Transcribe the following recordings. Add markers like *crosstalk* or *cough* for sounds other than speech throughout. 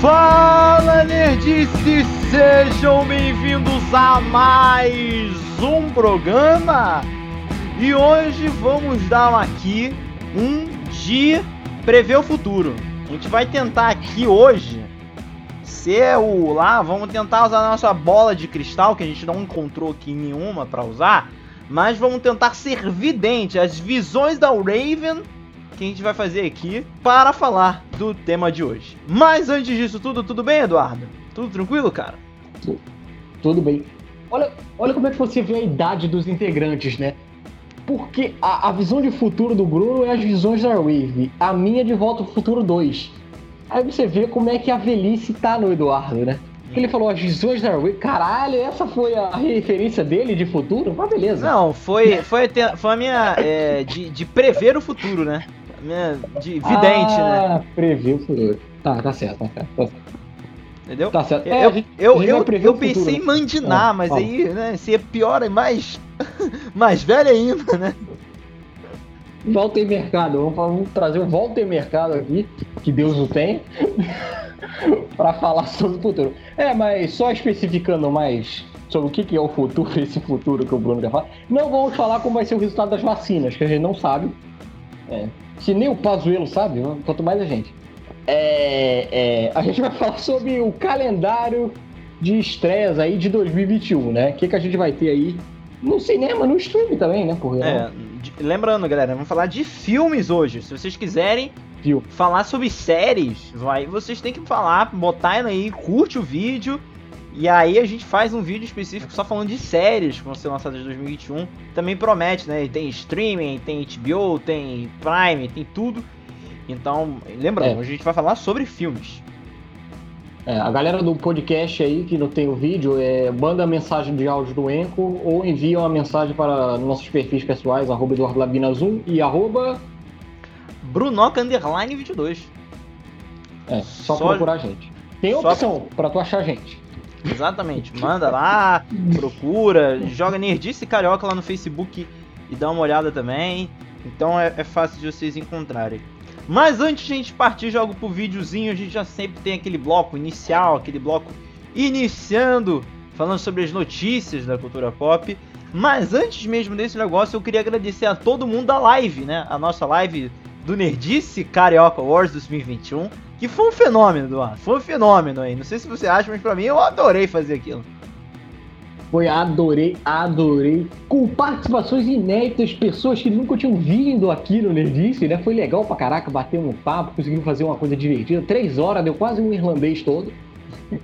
Fala nerdices, sejam bem-vindos a mais um programa! E hoje vamos dar aqui um de prever o futuro. A gente vai tentar aqui hoje ser o lá, vamos tentar usar a nossa bola de cristal que a gente não encontrou aqui nenhuma para usar, mas vamos tentar ser vidente, as visões da Raven que a gente vai fazer aqui para falar do tema de hoje. Mas antes disso tudo, tudo bem, Eduardo? Tudo tranquilo, cara? Tudo bem. Olha, olha como é que você vê a idade dos integrantes, né? Porque a, a visão de futuro do Bruno é as visões da Wave, a minha de Volta pro Futuro 2. Aí você vê como é que a velhice tá no Eduardo, né? Ele falou as visões da Wave. Caralho, essa foi a referência dele de futuro? Mas beleza. Não, foi, foi, foi a minha. É, de, de prever o futuro, né? Minha, de vidente, ah, né? Prever o futuro. Tá, tá certo, tá certo. Tá certo. Entendeu? Tá certo. É, eu, gente, eu, eu, eu pensei em mandinar, Ah, mas aí, né, seria pior e mais. *laughs* mais velho ainda, né? Volta em mercado. Vamos, vamos trazer um volta em mercado aqui, que Deus o tem, *laughs* para falar sobre o futuro. É, mas só especificando mais sobre o que que é o futuro, *laughs* esse futuro que o Bruno quer falar. Não vamos falar como vai ser o resultado das vacinas, que a gente não sabe. É, se nem o Pazuelo sabe, quanto mais a gente. É, é, a gente vai *laughs* falar sobre o calendário de estreias aí de 2021, né? O que, que a gente vai ter aí no cinema, no stream também, né? Porque É, de- lembrando, galera, vamos falar de filmes hoje. Se vocês quiserem Viu? falar sobre séries, vai, vocês têm que falar, botar aí, curte o vídeo. E aí a gente faz um vídeo específico só falando de séries que vão ser lançadas em 2021. Também promete, né? Tem streaming, tem HBO, tem Prime, tem tudo. Então, lembrando, É. a gente vai falar sobre filmes. É, a galera do podcast aí que não tem o vídeo, é, manda mensagem de áudio do Enco ou envia uma mensagem para nossos perfis pessoais, arroba Eduardo Labina Zoom e arroba. Brunoca Underline 22. É, só, Só- procurar a gente. Tem só- opção para tu achar a gente. Exatamente. Manda lá, procura, joga Nerdice Carioca lá no Facebook e dá uma olhada também. Então é, é fácil de vocês encontrarem. Mas antes de a gente partir jogo pro videozinho, a gente já sempre tem aquele bloco inicial, aquele bloco iniciando, falando sobre as notícias da cultura pop. Mas antes mesmo desse negócio, eu queria agradecer a todo mundo da live, né? A nossa live do Nerdice Carioca Wars 2021, que foi um fenômeno, Eduardo. Foi um fenômeno aí. Não sei se você acha, mas pra mim eu adorei fazer aquilo. Foi adorei, adorei. Com participações inéditas, pessoas que nunca tinham vindo aqui no Nerdice, né? Foi legal pra caraca, bater um papo, conseguimos fazer uma coisa divertida. Três horas, deu quase um irlandês todo.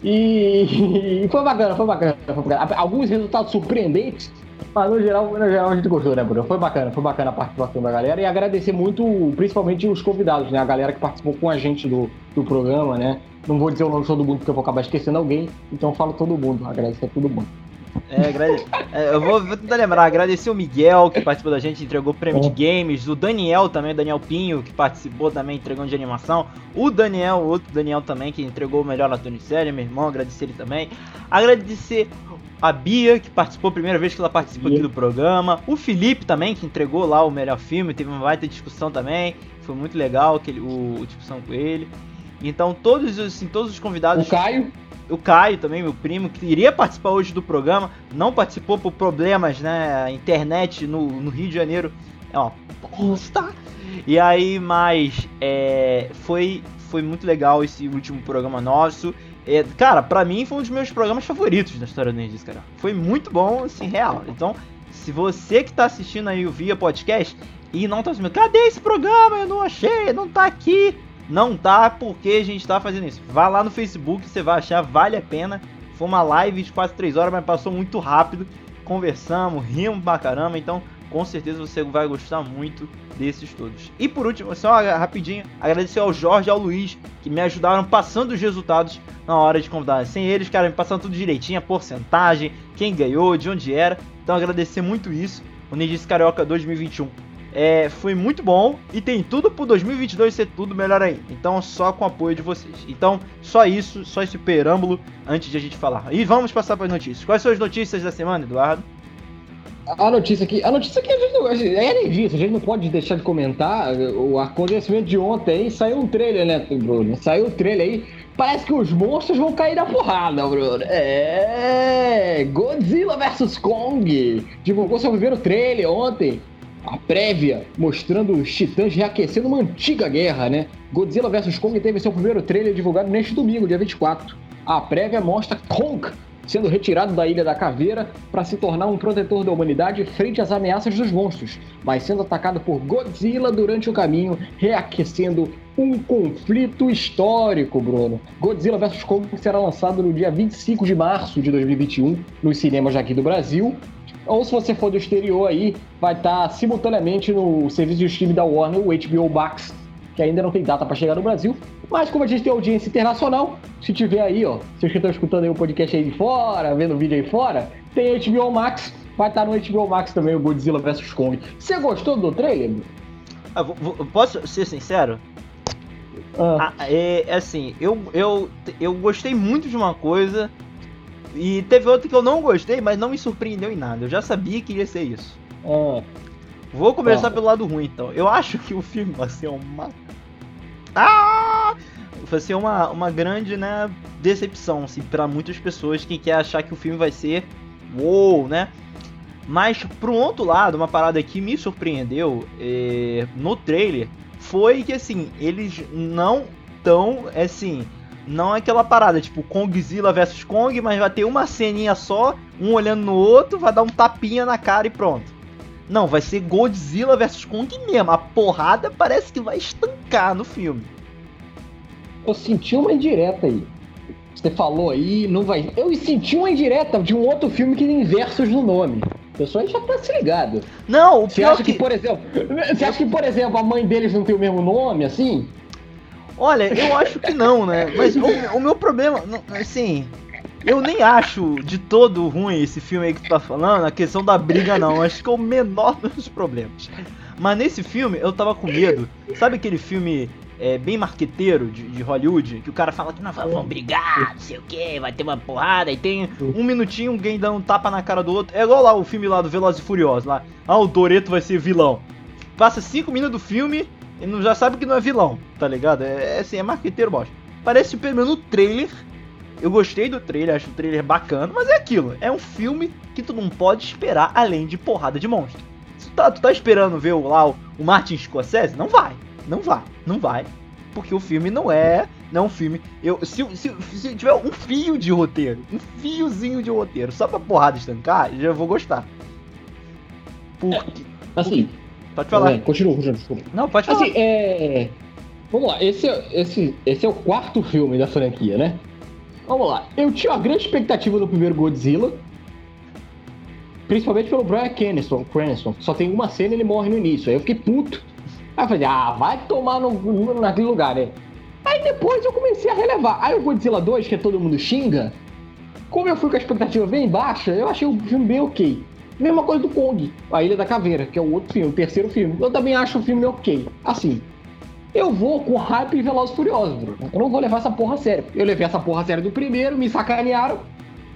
E, *laughs* foi bacana, foi bacana, foi bacana. Alguns resultados surpreendentes, mas no geral, no geral a gente gostou, né, Bruno? Foi bacana, foi bacana a participação da galera. E agradecer muito, principalmente os convidados, né? A galera que participou com a gente do, do programa, né? Não vou dizer o nome de todo mundo porque eu vou acabar esquecendo alguém, então eu falo todo mundo, agradecer a todo mundo. É, agrade- é, eu vou, vou tentar lembrar, agradecer o Miguel, que participou da gente, entregou prêmio de games, o Daniel também, o Daniel Pinho, que participou também, entregando de animação, o Daniel, o outro Daniel também, que entregou o melhor de série, meu irmão, agradecer ele também. Agradecer a Bia, que participou a primeira vez que ela participou aqui do programa, o Felipe também, que entregou lá o melhor filme, teve uma baita discussão também, foi muito legal aquele, o, a discussão com ele. Então todos, os- assim, todos os convidados O Caio, o Caio também, meu primo, que iria participar hoje do programa, não participou por problemas, né? A internet no, no Rio de Janeiro é uma bosta. E aí, mas é, foi, foi muito legal esse último programa nosso. É, cara, pra mim foi um dos meus programas favoritos da história do Nerdice, cara. Foi muito bom, assim, real. Então, se você que tá assistindo aí o Via Podcast e não tá assistindo, cadê esse programa? Eu não achei, não tá aqui. Não tá porque a gente tá fazendo isso. Vá lá no Facebook, você vai achar, vale a pena. Foi uma live de quase 3 horas, mas passou muito rápido. Conversamos, rimos pra caramba, então com certeza você vai gostar muito desses todos. E por último, só rapidinho, agradecer ao Jorge e ao Luiz, que me ajudaram passando os resultados na hora de convidar. Sem eles, cara, me passando tudo direitinho, a porcentagem, quem ganhou, de onde era. Então agradecer muito isso. O Nerdice Carioca 2021 é, foi muito bom e tem tudo pro 2022 ser tudo melhor ainda. Então, só com o apoio de vocês. Então, só isso, só esse preâmbulo antes de a gente falar. E vamos passar para as notícias. Quais são as notícias da semana, Eduardo? A notícia aqui, a notícia aqui a gente não, é energia, a gente não pode deixar de comentar o acontecimento de ontem aí, saiu um trailer, né, Bruno? Saiu o trailer aí parece que os monstros vão cair na porrada, Bruno. É. Godzilla vs Kong. Divulgou seu primeiro trailer ontem. A prévia mostrando os titãs reaquecendo uma antiga guerra, né? Godzilla vs Kong teve seu primeiro trailer divulgado neste domingo, dia 24. A prévia mostra Kong sendo retirado da Ilha da Caveira para se tornar um protetor da humanidade frente às ameaças dos monstros, mas sendo atacado por Godzilla durante o caminho, reaquecendo um conflito histórico, Bruno. Godzilla vs Kong será lançado no dia 25 de março de 2021 nos cinemas aqui do Brasil. Ou se você for do exterior aí, vai estar simultaneamente no serviço de streaming da Warner, o HBO Max, que ainda não tem data para chegar no Brasil. Mas como a gente tem audiência internacional, se tiver aí, ó, vocês que estão escutando aí o podcast aí de fora, vendo o vídeo aí fora, tem HBO Max, vai estar no HBO Max também o Godzilla vs Kong. Você gostou do trailer? Ah, posso ser sincero? Ah, Ah, é, é assim, eu, eu, eu gostei muito de uma coisa e teve outra que eu não gostei, mas não me surpreendeu em nada. Eu já sabia que ia ser isso. ah, Vou começar Ah. pelo lado ruim, então. Eu acho que o filme vai ser uma. Ah! Vai ser uma, uma grande, né, decepção, assim, pra muitas pessoas que quer achar que o filme vai ser uou, né? Mas, pro outro lado, uma parada que me surpreendeu é, no trailer foi que, assim, eles não tão, assim, não é aquela parada, tipo, Kongzilla versus Kong, mas vai ter uma ceninha só, um olhando no outro, vai dar um tapinha na cara e pronto. Não, vai ser Godzilla vs Kong mesmo. A porrada parece que vai estancar no filme. Eu senti uma indireta aí. Você falou aí, não vai. Eu senti uma indireta de um outro filme que tem versos no nome. O pessoal aí já tá se ligado. Não, o Você pior acha que, que... por exemplo. Você acha que, por exemplo, a mãe deles não tem o mesmo nome, assim? Olha, eu acho que não, né? Mas o, o meu problema, assim... Eu nem acho de todo ruim esse filme aí que tu tá falando, a questão da briga não. Acho que é o menor dos problemas. Mas nesse filme eu tava com medo. Sabe aquele filme é, bem marqueteiro de, de Hollywood? Que o cara fala que não, vamos brigar, não sei o que, vai ter uma porrada, e tem um minutinho, alguém dando um tapa na cara do outro. É igual lá o filme lá do Velozes e Furiosos, lá. Ah, o Toreto vai ser vilão. Passa 5 minutos do filme e não, já sabe que não é vilão, tá ligado? É, é assim, é marqueteiro bosta. Parece pelo menos no trailer. Eu gostei do trailer, acho o trailer bacana, mas é aquilo. É um filme que tu não pode esperar além de porrada de monstro. Se tu tá, tu tá esperando ver o- lá o, o Martin Scorsese, não vai. Não vai, não vai. Porque o filme não é. Não é um filme. Eu, se, se, se tiver um fio de roteiro, um fiozinho de roteiro, só pra porrada estancar, já vou gostar. Porque. Assim. Pode falar. é, continua, continua, desculpa. Não, pode falar. Assim, é. Vamos lá, esse é, esse, esse é o quarto filme da franquia, né? Vamos lá. Eu tinha uma grande expectativa no primeiro Godzilla. Principalmente pelo Brian Cranston, Cranston. Só tem uma cena e ele morre no início. Aí eu fiquei puto. Aí eu falei, ah, vai tomar no, no- naquele lugar, né? Aí depois eu comecei a relevar. Aí o Godzilla 2, que todo mundo xinga, como eu fui com a expectativa bem baixa, eu achei o filme bem ok. Mesma coisa do Kong, A Ilha da Caveira, que é o outro filme, o terceiro filme. Eu também acho o filme ok. Assim, eu vou com hype e Velozes Furiosos, Bruno. Eu não vou levar essa porra a sério. Eu levei essa porra a sério do primeiro, me sacanearam.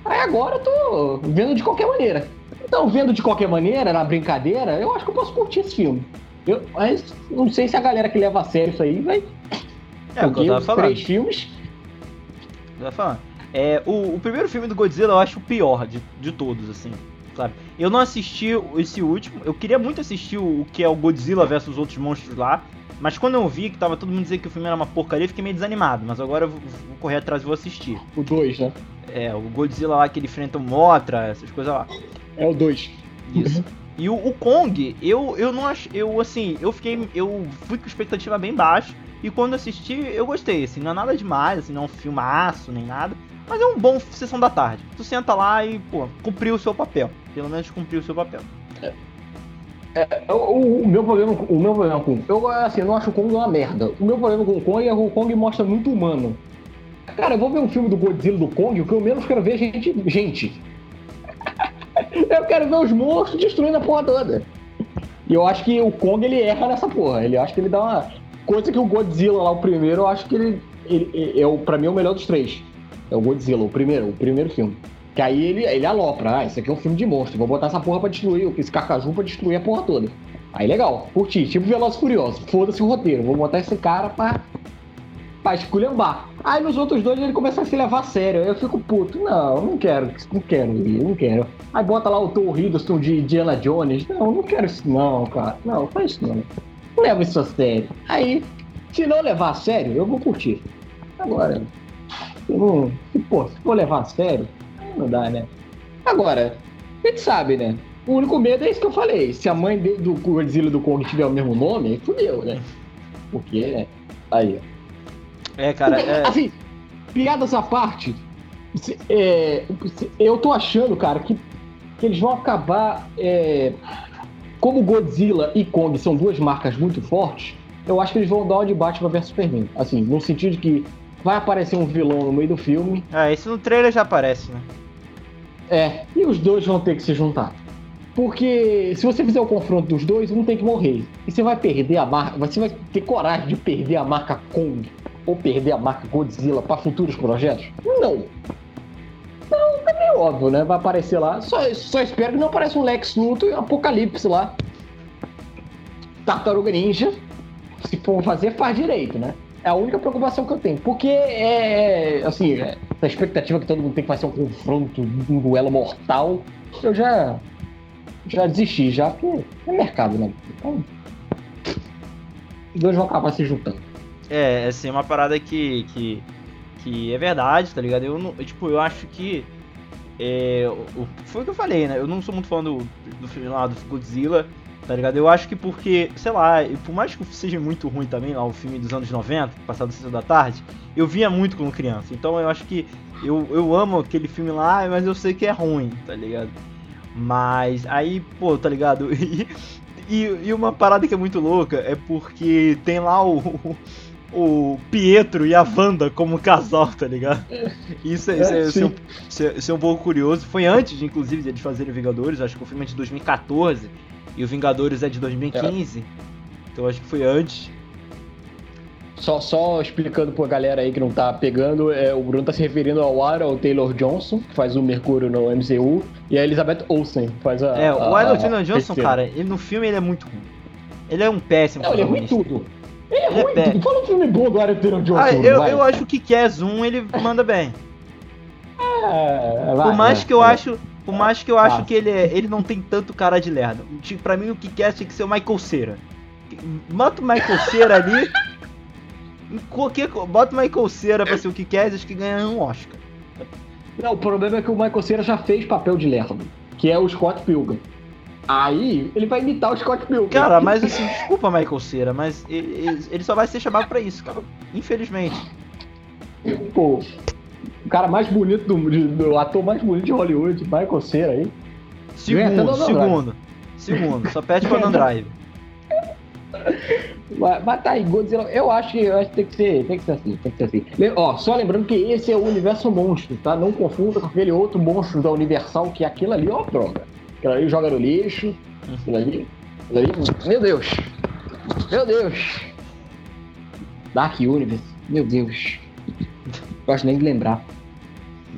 Aí agora eu tô vendo de qualquer maneira. Então, vendo de qualquer maneira, na brincadeira, eu acho que eu posso curtir esse filme. Eu, mas não sei se a galera que leva a sério isso aí vai. É o que eu tava falando. três filmes. Eu tava falando. É, o, o primeiro filme do Godzilla eu acho o pior de, de todos, assim. Sabe? Eu não assisti esse último. Eu queria muito assistir o, o que é o Godzilla versus os outros monstros lá. Mas quando eu vi que tava todo mundo dizendo que o filme era uma porcaria, eu fiquei meio desanimado. Mas agora eu vou, vou correr atrás e vou assistir. O 2, né? É, o Godzilla lá que ele enfrenta o Motra, essas coisas lá. É o 2. Isso. *laughs* E o, o Kong, eu, eu não acho. Eu assim, eu fiquei. Eu fui com expectativa bem baixa. E quando assisti, eu gostei, assim, não é nada demais, assim, não é um filmaço nem nada. Mas é um bom sessão da tarde. Tu senta lá e, pô, cumpriu o seu papel. Pelo menos cumpriu o seu papel. O, o- o meu problema, o meu problema com. Eu, assim, eu não acho o Kong uma merda. O meu problema com o Kong é que o Kong mostra muito humano. Cara, eu vou ver um filme do Godzilla do Kong, o que eu menos quero ver é gente. Gente. Eu quero ver os monstros destruindo a porra toda. E eu acho que o Kong ele erra nessa porra. Ele acho que ele dá uma. Coisa que o Godzilla lá, o primeiro, eu acho que ele. ele, é o, pra mim é o melhor dos três. É o Godzilla, o primeiro, o primeiro filme. Que aí ele, ele alopra, ah, isso aqui é um filme de monstro, vou botar essa porra pra destruir, esse carcaju pra destruir a porra toda. Aí legal, curti, tipo Velozes e Furiosos, foda-se o roteiro, vou botar esse cara pra pra esculhambar. Aí nos outros dois ele começa a se levar a sério. Eu fico puto, não, não quero, não quero, não quero. Aí bota lá o Tom Hiddleston de Diana Jones. Não, não quero isso não, cara. Não, faz isso não. Não leva isso a sério. Aí, se não levar a sério, eu vou curtir. Agora, se, não, se, pô, se for levar a sério, não dá, né? Agora, a gente sabe, né? O único medo é isso que eu falei. Se a mãe do Godzilla do Kong tiver o mesmo nome, fudeu, né? Porque, né? Aí, ó. É, cara. É... Assim, piadas à parte, é, eu tô achando, cara, que, que eles vão acabar. É, como Godzilla e Kong são duas marcas muito fortes, eu acho que eles vão dar o de Batman vs Superman. Assim, no sentido de que vai aparecer um vilão no meio do filme. Ah, isso no trailer já aparece, né? É, e os dois vão ter que se juntar. Porque se você fizer o confronto dos dois, um tem que morrer. E você vai perder a marca. Você vai ter coragem de perder a marca Kong ou perder a marca Godzilla para futuros projetos? Não. Então, é meio óbvio, né? Vai aparecer lá. Só, só espero que não apareça um Lex Luthor e um Apocalipse lá. Tartaruga Ninja. Se for fazer, faz direito, né? É a única preocupação que eu tenho. Porque é. Assim, é, a expectativa que todo mundo tem que fazer um confronto, um duelo mortal. Eu já. Já desisti, já, porque é mercado, né? Então. Os dois vão acabar se juntando. É, assim, uma parada que, que, que é verdade, tá ligado? Eu, não, tipo, eu acho que. É, o, foi o que eu falei, né? Eu não sou muito fã do, do filme lá do Godzilla, tá ligado? Eu acho que porque, sei lá, por mais que seja muito ruim também lá o filme dos anos 90, passado Sessão da Tarde, eu via muito quando criança. Então eu acho que eu, eu amo aquele filme lá, mas eu sei que é ruim, tá ligado? Mas aí, pô, tá ligado? *laughs* E, e, e uma parada que é muito louca é porque tem lá o, o Pietro e a Wanda como casal, tá ligado? Isso, é, isso, é, isso, é, isso, é, isso é um pouco curioso. Foi antes, inclusive, de eles fazerem Vingadores. Acho que o filme é de 2014 e o Vingadores é de 2015. É. Então acho que foi antes. Só, só explicando pra galera aí que não tá pegando, é, o Bruno tá se referindo ao Aaron Taylor Johnson, que faz o Mercúrio no MCU, e a Elizabeth Olsen, que faz a. É, o Aaron Taylor Johnson, cara, ele, no filme ele é muito ruim. Ele é um péssimo. Não, ele é ruim tudo. É ruim, é fala um filme bom do Taylor Johnson. Ah, eu, eu acho que Kiss 1 ele manda bem. É, vai, por mais que eu acho, por mais que eu acho que ele é, ele não tem tanto cara de lerdo. Pra mim o que quer tinha que ser o Michael Cera. Mata o Michael Cera ali. *laughs* Qualquer, bota o Michael Cera pra ser o que quer, acho que ganha um Oscar. Não, o problema é que o Michael Cera já fez papel de lerdo, que é o Scott Pilgrim. Aí ele vai imitar o Scott Pilgrim. Cara, mas assim, desculpa, Michael Cera, mas ele, ele só vai ser chamado pra isso, cara. Infelizmente. Pô, o cara mais bonito do, do ator mais bonito de Hollywood, Michael Cera aí. Segundo, segundo. Segundo, só pede pra Drive. *laughs* Mas, mas tá aí, Godzilla, eu acho que, eu acho que tem que ser, tem que ser assim, tem que ser assim. Ó, só lembrando que esse é o universo monstro, tá? Não confunda com aquele outro monstro da Universal, que é aquilo ali, ó, droga. Aquilo ali joga no lixo. Aquilo ali. Aquilo ali. Meu Deus! Meu Deus! Dark Universe. Meu Deus. Gosto nem de lembrar.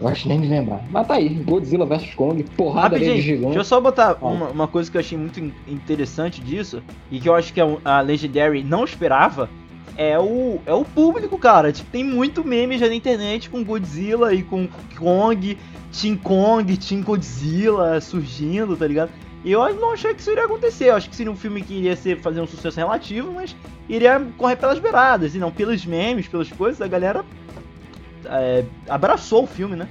Gosto nem de lembrar. Mas tá aí, Godzilla vs Kong, porrada de gigante. Deixa eu só botar uma, uma, coisa que eu achei muito interessante disso, e que eu acho que a Legendary não esperava, é o, é o público, cara. Tipo, tem muito meme já na internet com Godzilla e com Kong Team Kong, Team Godzilla surgindo, tá ligado? E eu não achei que isso iria acontecer. Eu acho que seria um filme que iria ser, fazer um sucesso relativo, mas iria correr pelas beiradas, e não pelos memes, pelas coisas, a galera é, abraçou o filme, né?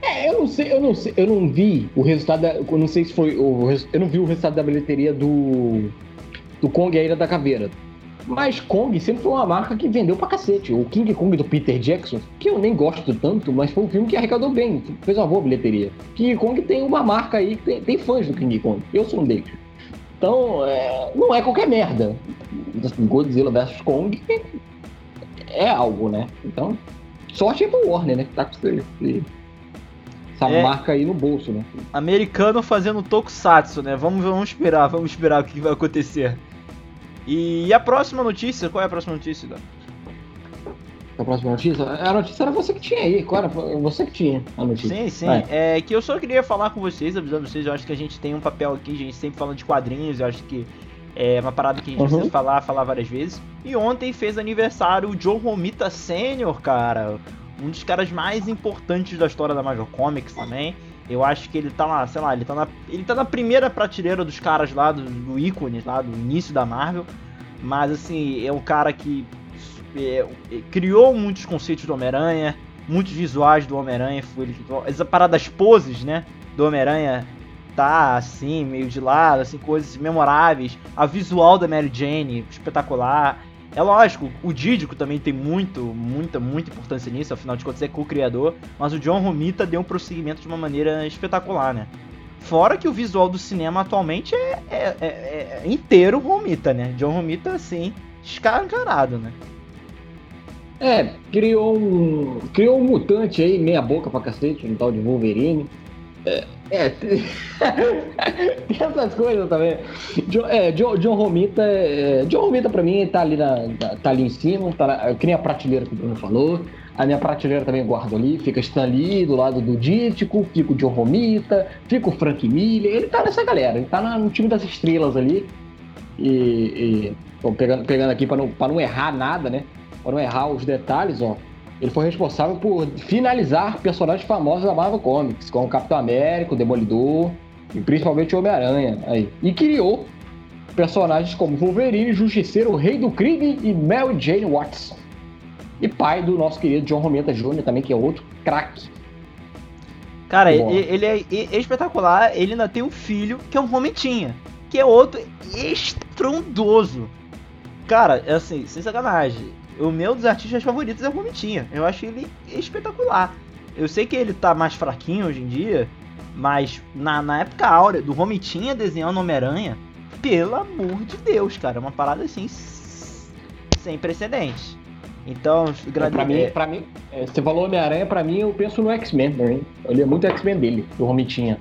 É, eu não sei, eu não sei, eu não vi o resultado, da, eu não sei se foi, eu não vi o resultado da bilheteria do do Kong e a Ilha da Caveira. Mas Kong sempre foi uma marca que vendeu pra cacete. O King Kong do Peter Jackson, que eu nem gosto tanto, mas foi um filme que arrecadou bem, fez uma boa bilheteria. King Kong tem uma marca aí, tem, tem fãs do King Kong. Eu sou um deles. Então, é, não é qualquer merda. Assim, Godzilla vs Kong é algo, né? Então, sorte é pro Warner, né? Que tá com essa é, marca aí no bolso, né? Americano fazendo tokusatsu, né? Vamos, vamos esperar, vamos esperar o que vai acontecer. E a próxima notícia, qual é a próxima notícia, Dan? A próxima notícia? A notícia era você que tinha aí, era? Você que tinha a notícia. Sim, sim. É que eu só queria falar com vocês, avisando vocês, eu acho que a gente tem um papel aqui, a gente sempre falando de quadrinhos, eu acho que É uma parada que a gente uhum. precisa falar, falar várias vezes. E ontem fez aniversário o John Romita Sr., cara. Um dos caras mais importantes da história da Marvel Comics também. Eu acho que ele tá lá, sei lá, ele tá na, ele tá na primeira prateleira dos caras lá, do, do ícone, lá, do início da Marvel. Mas, assim, é um cara que é, é, criou muitos conceitos do Homem-Aranha, muitos visuais do Homem-Aranha. Essa parada das poses, né? Do Homem-Aranha tá assim, meio de lado, assim, coisas memoráveis. A visual da Mary Jane, espetacular. É lógico, o Dídico também tem muito, muita, muita importância nisso, afinal de contas é co-criador, mas o John Romita deu um prosseguimento de uma maneira espetacular, né? Fora que o visual do cinema atualmente é, é, é, é inteiro Romita, né? John Romita, assim, escancarado, né? É, criou um. Criou um mutante aí, meia boca pra cacete, um tal de Wolverine. É, é *laughs* tem essas coisas também. John, é, John, John Romita, é, John Romita pra mim tá ali, na, tá ali em cima, tá na, que nem a prateleira que o Bruno falou. A minha prateleira também guardo ali, fica Stan Lee do lado do Dítico, fica o John Romita, fica o Frank Miller, ele tá nessa galera, ele tá no time das estrelas ali. E, e pegando, pegando aqui pra não, pra não errar nada, né? Pra não errar os detalhes, ó. Ele foi responsável por finalizar personagens famosos da Marvel Comics, como Capitão América, o Demolidor e principalmente o Homem-Aranha. Aí. E criou personagens como Wolverine, Justiceiro, o Rei do Crime e Mary Jane Watson. E pai do nosso querido John Romita Jr., também, que é outro craque. Cara, ele, ele é, é, espetacular. Ele ainda tem um filho que é um Romitinha, que é outro estrondoso. Cara, é assim, sem sacanagem o meu dos artistas favoritos é o Romitinha. Eu acho ele espetacular. Eu sei que ele tá mais fraquinho hoje em dia, mas na, na época áurea do Romitinha desenhando Homem-Aranha, pelo amor de Deus, cara, é uma parada assim sem precedentes. Então, grande... pra mim, pra mim é, você falou Homem-Aranha, pra mim eu penso no X-Men também. Eu lia muito X-Men dele, do Romitinha.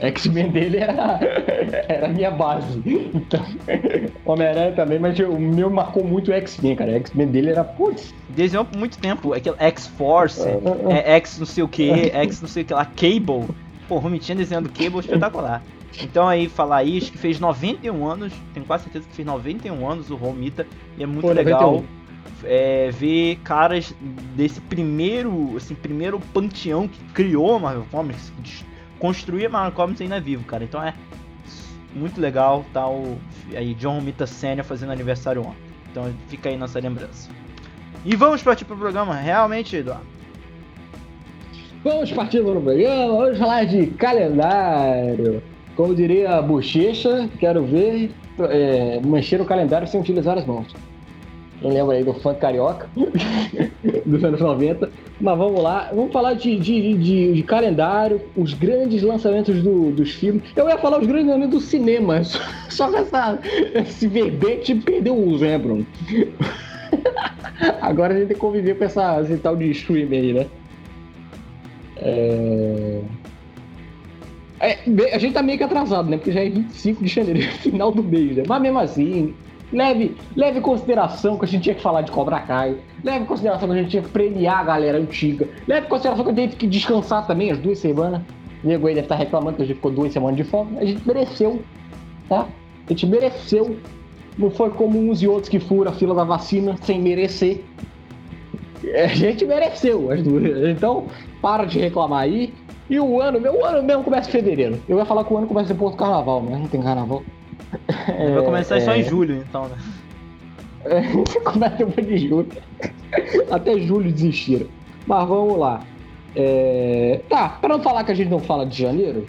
X-Men dele era, *laughs* era a minha base. Então, *laughs* Homem-Aranha também, mas o meu marcou muito o X-Men, cara. O X-Men dele era, putz. Desenhou por muito tempo. Aquele X-Force, é, X não sei o que, X não sei o que lá, Cable. Pô, o Romitinha desenhando Cable espetacular. Então aí, falar isso, que fez 91 anos, tenho quase certeza que fez 91 anos o Romita, e é muito Pô, legal é, ver caras desse primeiro, assim, primeiro panteão que criou a Marvel Comics, que construir a Marvel Comics ainda vivo, cara. Então é muito legal tá o aí John Romita Senior fazendo aniversário ontem. Então fica aí nossa lembrança. E vamos partir pro programa, realmente, Eduardo. Vamos partir para o programa, vamos falar de calendário. Como diria a bochecha, quero ver é, mexer o calendário sem utilizar as mãos. Quem lembra aí do funk carioca *laughs* dos anos 90. Mas vamos lá, vamos falar de, de, de, de calendário, os grandes lançamentos do, dos filmes. Eu ia falar os grandes lançamentos do cinema, *laughs* só que essa, esse verbete perdeu o uso, né, Bruno? *laughs* Agora a gente tem que conviver com essa, esse tal de streamer aí, né? É... É, a gente tá meio que atrasado, né? Porque já é 25 de janeiro, final do mês, né? Mas mesmo assim, Leve, leve em consideração que a gente tinha que falar de Cobra Kai. Leve em consideração que a gente tinha que premiar a galera antiga. Leve em consideração que eu teve que descansar também as duas semanas. O nego aí deve estar reclamando que a gente ficou duas semanas de folga. A gente mereceu, tá? A gente mereceu. Não foi como uns e outros que furam a fila da vacina sem merecer. A gente mereceu as duas. Então, para de reclamar aí. E o ano, meu ano mesmo começa em fevereiro. Eu ia falar que o ano começa depois do carnaval, mas não tem carnaval. É, Vai começar é... só em julho, então, né? É, *laughs* começa depois de julho. Até julho desistiram. Mas vamos lá. É... Tá, para não falar que a gente não fala de janeiro,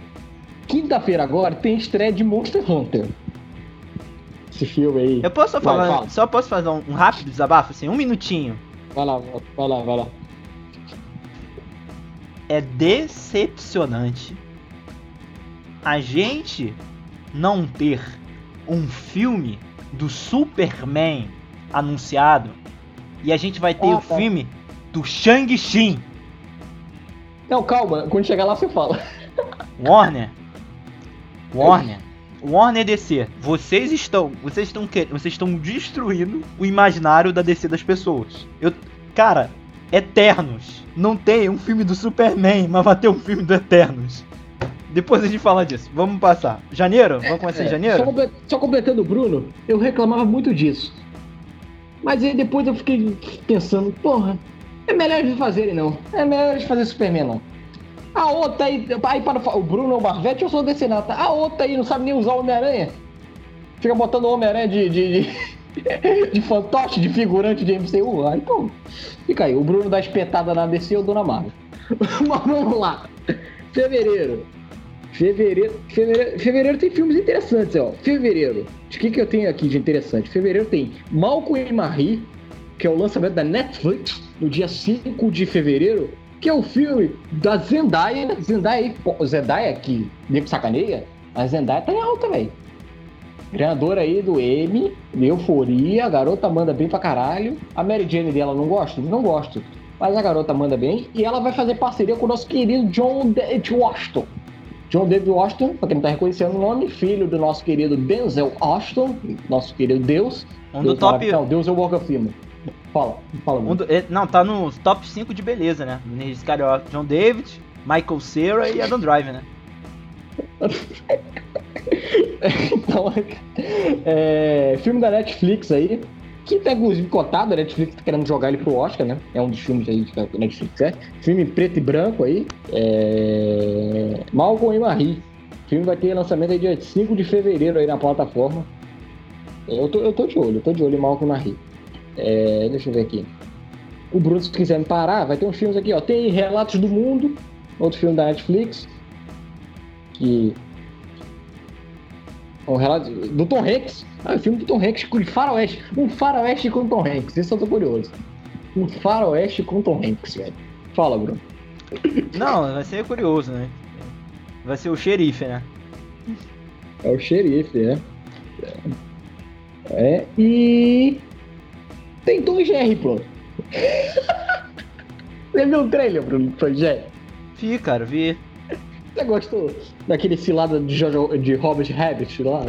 quinta-feira agora tem estreia de Monster Hunter. Esse filme aí. Eu posso só falar, fala. só posso fazer um rápido desabafo, assim, um minutinho. Vai lá, vai lá, vai lá. É decepcionante a gente não ter um filme do Superman anunciado e a gente vai ter ah, o tá. filme do Shang-Chi. Não, calma, quando chegar lá você fala. Warner. Warner. Warner DC, vocês estão, vocês estão vocês estão destruindo o imaginário da DC das pessoas. Eu, cara, Eternos. Não tem um filme do Superman, mas vai ter um filme do Eternos. Depois a gente fala disso. Vamos passar. Janeiro? Vamos começar é, em janeiro? Só, só, completando o Bruno, eu reclamava muito disso. Mas aí depois eu fiquei pensando, porra, é melhor eles fazerem não. É melhor eles fazerem Superman não. A outra aí, aí para o Bruno é o Marvete, eu sou desse nata. A outra aí não sabe nem usar o Homem-Aranha. Fica botando o Homem-Aranha de, de, de, *laughs* de, fantoche, de figurante de MCU. Aí, pô, fica aí. O Bruno dá espetada na DC, eu dou na Marvel. *laughs* Mas vamos lá. Fevereiro. Fevereiro, fevereiro, fevereiro tem filmes interessantes, ó. Fevereiro. O que, que eu tenho aqui de interessante? Fevereiro tem Malcolm e Marie, que é o lançamento da Netflix, no dia 5 de fevereiro, que é o filme da Zendaya. Zendaya, Zendaya que nem sacaneia, a Zendaya tá em alta, velho. Ganhadora aí do M, Euforia, a garota manda bem pra caralho. A Mary Jane dela não gosto? Não gosto. Mas a garota manda bem e ela vai fazer parceria com o nosso querido John David Washington. John David Washington, pra quem não tá reconhecendo o nome, filho do nosso querido Denzel Washington, nosso querido Deus. Um do top. Não, Deus é o Walk of Fame. Fala, fala. Um do... Não, tá no top 5 de beleza, né? Nesse cara, John David, Michael Cera e Adam Driver, né? *laughs* então, é, filme da Netflix aí, que tá inclusive cotado, a Netflix tá querendo jogar ele pro Oscar, né? É um dos filmes aí que a Netflix é. Filme preto e branco aí. É... Malcolm e Marie. O filme vai ter lançamento aí dia 5 de fevereiro aí na plataforma. Eu tô, eu tô de olho, eu tô de olho em Malcolm e Marie. É... Deixa eu ver aqui. O Bruno, se quiser me parar, vai ter uns filmes aqui, ó. Tem Relatos do Mundo, outro filme da Netflix. Que um relato do Tom Hanks. Ah, o filme do Tom Hanks com faroeste. Um faroeste com Tom Hanks. Isso eu tô curioso. Um faroeste com Tom Hanks, velho. Fala, Bruno. Não, vai ser curioso, né? Vai ser o xerife, né? É o xerife, né? É, e. Tem Tom Jerry, pronto. Você viu o trailer, Bruno, Tom Jerry? Vi, cara, vi. Você gostou daquele cilada de, de Robert Rabbit lá?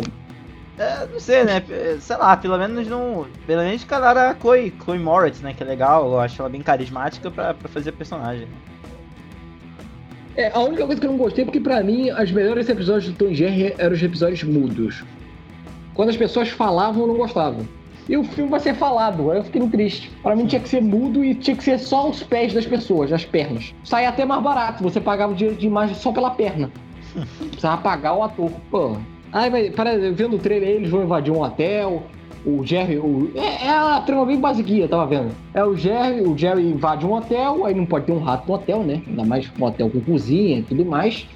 É, não sei, né? Sei lá, pelo menos não. Pelo menos calaram a Chloe, Chloe Moritz, né? Que é legal, eu acho ela bem carismática pra, pra fazer personagem. É, a única coisa que eu não gostei é porque pra mim os melhores episódios do Tom Jerry eram os episódios mudos. Quando as pessoas falavam, eu não gostava. E o filme vai ser falado, aí eu fiquei triste. Para mim tinha que ser mudo e tinha que ser só os pés das pessoas, as pernas. Saia até mais barato, você pagava o dinheiro de imagem só pela perna. *laughs* Precisava pagar o ator. Pô. Aí, vai, para, vendo o trailer, eles vão invadir um hotel. O Jerry. O, é, é a trama bem basiquinha, tava vendo. É o Jerry, o Jerry invade um hotel, aí não pode ter um rato no hotel, né? Ainda mais um hotel com cozinha e tudo mais.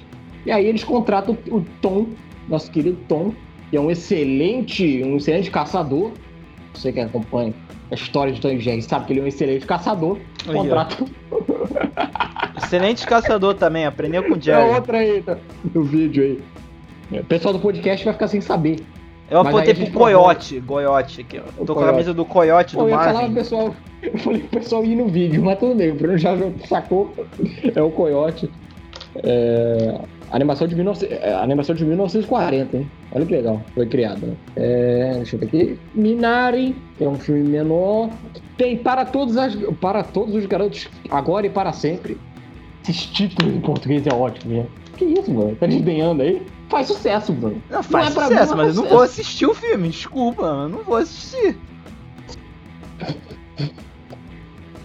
E aí eles contratam o, o Tom, nosso querido Tom, que é um excelente, um excelente caçador você que acompanha a história de Tom Jerry sabe que ele é um excelente caçador. Contrato. excelente caçador também, aprendeu com o *laughs* Jerry. É outra aí, tá, no vídeo aí. O pessoal do podcast vai ficar sem saber. Eu apontei pro Coyote, Coyote aqui, ó. Tô com a camisa do Coyote do Marvin. Eu, pessoal, eu falei pro pessoal ir no vídeo, mas tudo bem, o Bruno já sacou. É o Coyote. É, Animação de, 19... É, animação de 1940, hein? Olha que legal, foi criada. Né? É, deixa eu ver aqui. Minari, que é um filme menor. Tem para todos, as... para todos os garotos, agora e para sempre. Esses títulos em português é ótimo, né? Que isso, mano? Tá desdenhando aí? Faz sucesso, mano. Não, faz não é sucesso, mim, mas eu não vou assistir o filme, desculpa, eu não vou assistir.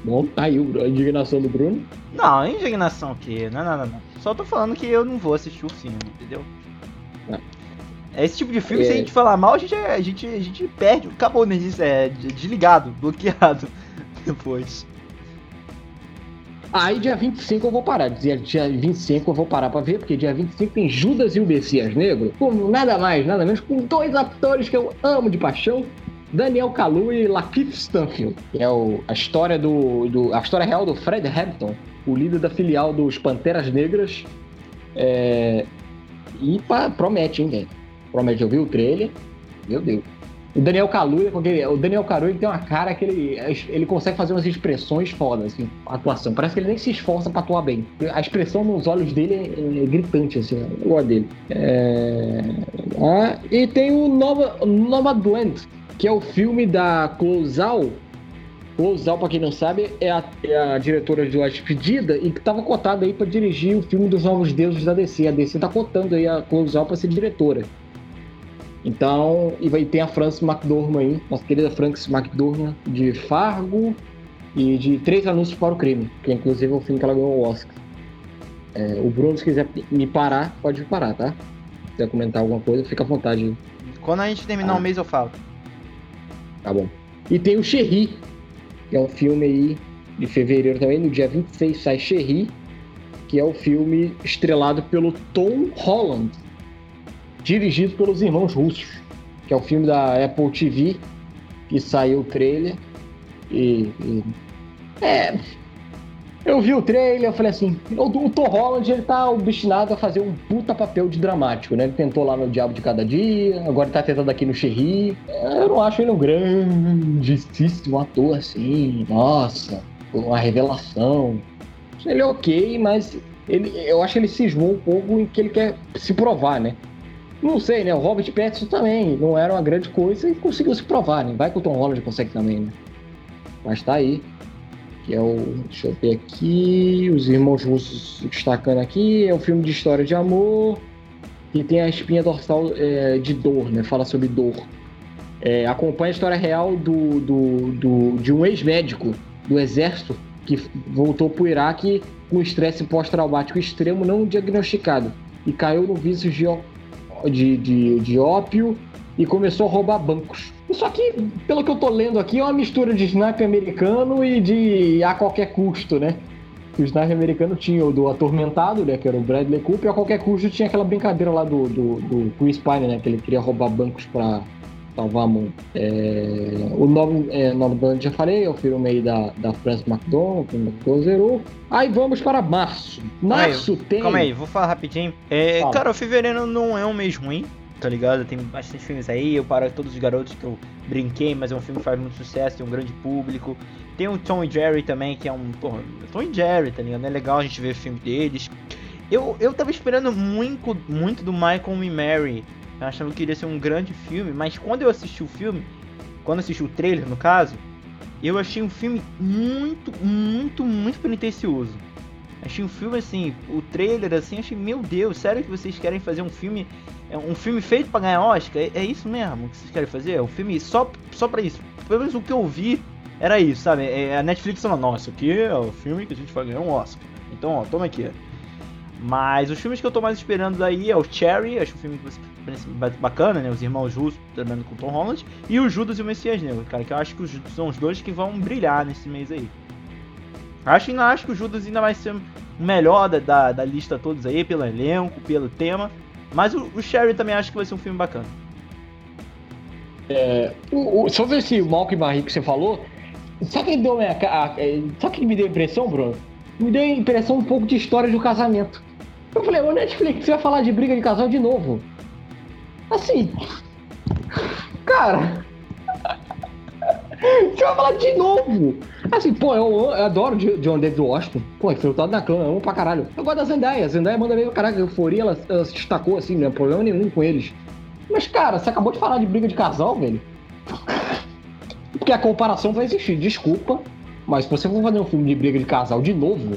Bom, tá aí a indignação do Bruno. Não, indignação que não, não, não, não. Só tô falando que eu não vou assistir o filme, entendeu? É. Esse tipo de filme, é. se a gente falar mal, a gente, a gente, a gente perde. Acabou, né? É desligado, bloqueado *laughs* depois. Aí dia 25 eu vou parar. Dia, dia 25 eu vou parar pra ver, porque dia 25 tem Judas e o Messias Negro, com nada mais, nada menos, com dois atores que eu amo de paixão. Daniel Kalu e Lakeith Stanfield, que é o, a história do, do, a história real do Fred Hampton, o líder da filial dos Panteras Negras. É... E pá, promete, hein, velho? Promete, eu vi o trailer. Meu Deus. O Daniel Kalu, o Daniel Kalu ele tem uma cara que ele, ele consegue fazer umas expressões fodas, assim, atuação. Parece que ele nem se esforça pra atuar bem. A expressão nos olhos dele é, é gritante, assim, eu gosto dele. É... Ah, e tem o Nova, Nova Duende, que é o filme da Closal Zhao, pra quem não sabe, é a, é a diretora de A Despedida e que tava cotada aí pra dirigir o filme dos Novos Deuses da DC. A DC tá cotando aí a Zhao pra ser diretora. Então, e vai ter a Frances McDormand aí, nossa querida Frances McDormand, de Fargo e de Três Anúncios para o Crime, que inclusive é o filme que ela ganhou o Oscar. É, o Bruno, se quiser me parar, pode me parar, tá? Se quiser comentar alguma coisa, fica à vontade. Quando a gente terminar o Ah. mês, eu falo. Tá bom. E tem o Cherry, que é um filme aí de fevereiro também, no dia 26 sai Cherry, que é o filme estrelado pelo Tom Holland, dirigido pelos irmãos russos, que é o filme da Apple TV, que saiu o trailer. E, e- é. Eu vi o trailer, eu falei assim, o, o Tom Holland ele tá obstinado a fazer um puta papel de dramático, né? Ele tentou lá no Diabo de Cada Dia, agora ele tá tentando aqui no Cherry. Eu não acho ele um grandíssimo ator assim, nossa, uma revelação. Ele é ok, mas ele, eu acho que ele cismou um pouco em que ele quer se provar, né? Não sei, né? O Robert Pattinson também não era uma grande coisa e conseguiu se provar, né? Vai que o Tom Holland consegue também, né? Mas tá aí. Que é o. Deixa eu ver aqui. Os irmãos russos destacando aqui. É um filme de história de amor. Que tem a espinha dorsal é, de dor, né? Fala sobre dor. É, acompanha a história real do, do, do- de um ex-médico do exército que voltou pro Iraque com estresse pós-traumático extremo não diagnosticado e caiu no vício de, de, de, ópio e começou a roubar bancos. Isso aqui, pelo que eu tô lendo aqui, é uma mistura de sniper americano e de a qualquer custo, né? O sniper americano tinha o do Atormentado, né? Que era o Bradley Cooper, e a qualquer custo tinha aquela brincadeira lá do, do, do Chris Pine, né? Que ele queria roubar bancos pra a mão. É, o nome, é, do ano já falei, é o filme aí da, da Frances filme da Chloe zerou. Aí vamos para março. Março tem... Calma aí, vou falar rapidinho. É, Fala. cara, o fevereiro não é um mês ruim, tá ligado? Tem bastante filmes aí. Eu paro todos os garotos que eu brinquei, mas é um filme que faz muito sucesso, tem um grande público. Tem o Tom e Jerry também, que é um. Porra, Tom e Jerry, tá ligado? É legal a gente ver filme deles. Eu, eu tava esperando muito, muito do Michael e Mary. Eu achava que iria ser um grande filme, mas quando eu assisti o filme, quando assisti o trailer no caso, eu achei um filme muito, muito, muito pretencioso. Achei um filme assim, o trailer assim, achei, meu Deus, sério que vocês querem fazer um filme, é um filme feito pra ganhar Oscar? É, é isso mesmo que vocês querem fazer? É um filme só, só pra isso. Pelo menos o que eu vi era isso, sabe? É, a Netflix falando, nossa, aqui é o filme que a gente vai ganhar um Oscar. Então, ó, toma aqui. Mas os filmes que eu tô mais esperando daí é o Cherry, acho um filme que você- bacana, né? Os irmãos russos trabalhando com Tom Holland. E o Judas e o Messias Negro, cara, que eu acho que os, são os dois que vão brilhar nesse mês aí. Acho, ainda acho que o Judas ainda vai ser o melhor da, da, da lista todos aí, pelo elenco, pelo tema. Mas o, o Cherry também acho que vai ser um filme bacana. O, o, sobre esse Malcolm Marie que você falou, sabe o que deu minha, a- é, sabe o que me deu impressão, Bruno? Me deu impressão um pouco de história do casamento. Eu falei, ô Netflix, você vai falar de briga de casal de novo? Assim, cara, *laughs* você vai falar de novo? Assim, pô, eu, eu adoro John David Washington. Pô, infiltrado na clã, eu amo pra caralho. Eu gosto da Zendaya, a Zendaya manda bem pra caralho. A euforia, ela, ela se destacou assim, não é problema nenhum com eles. Mas, cara, você acabou de falar de briga de casal, velho. Porque a comparação vai existir, desculpa. Mas se você for fazer um filme de briga de casal de novo,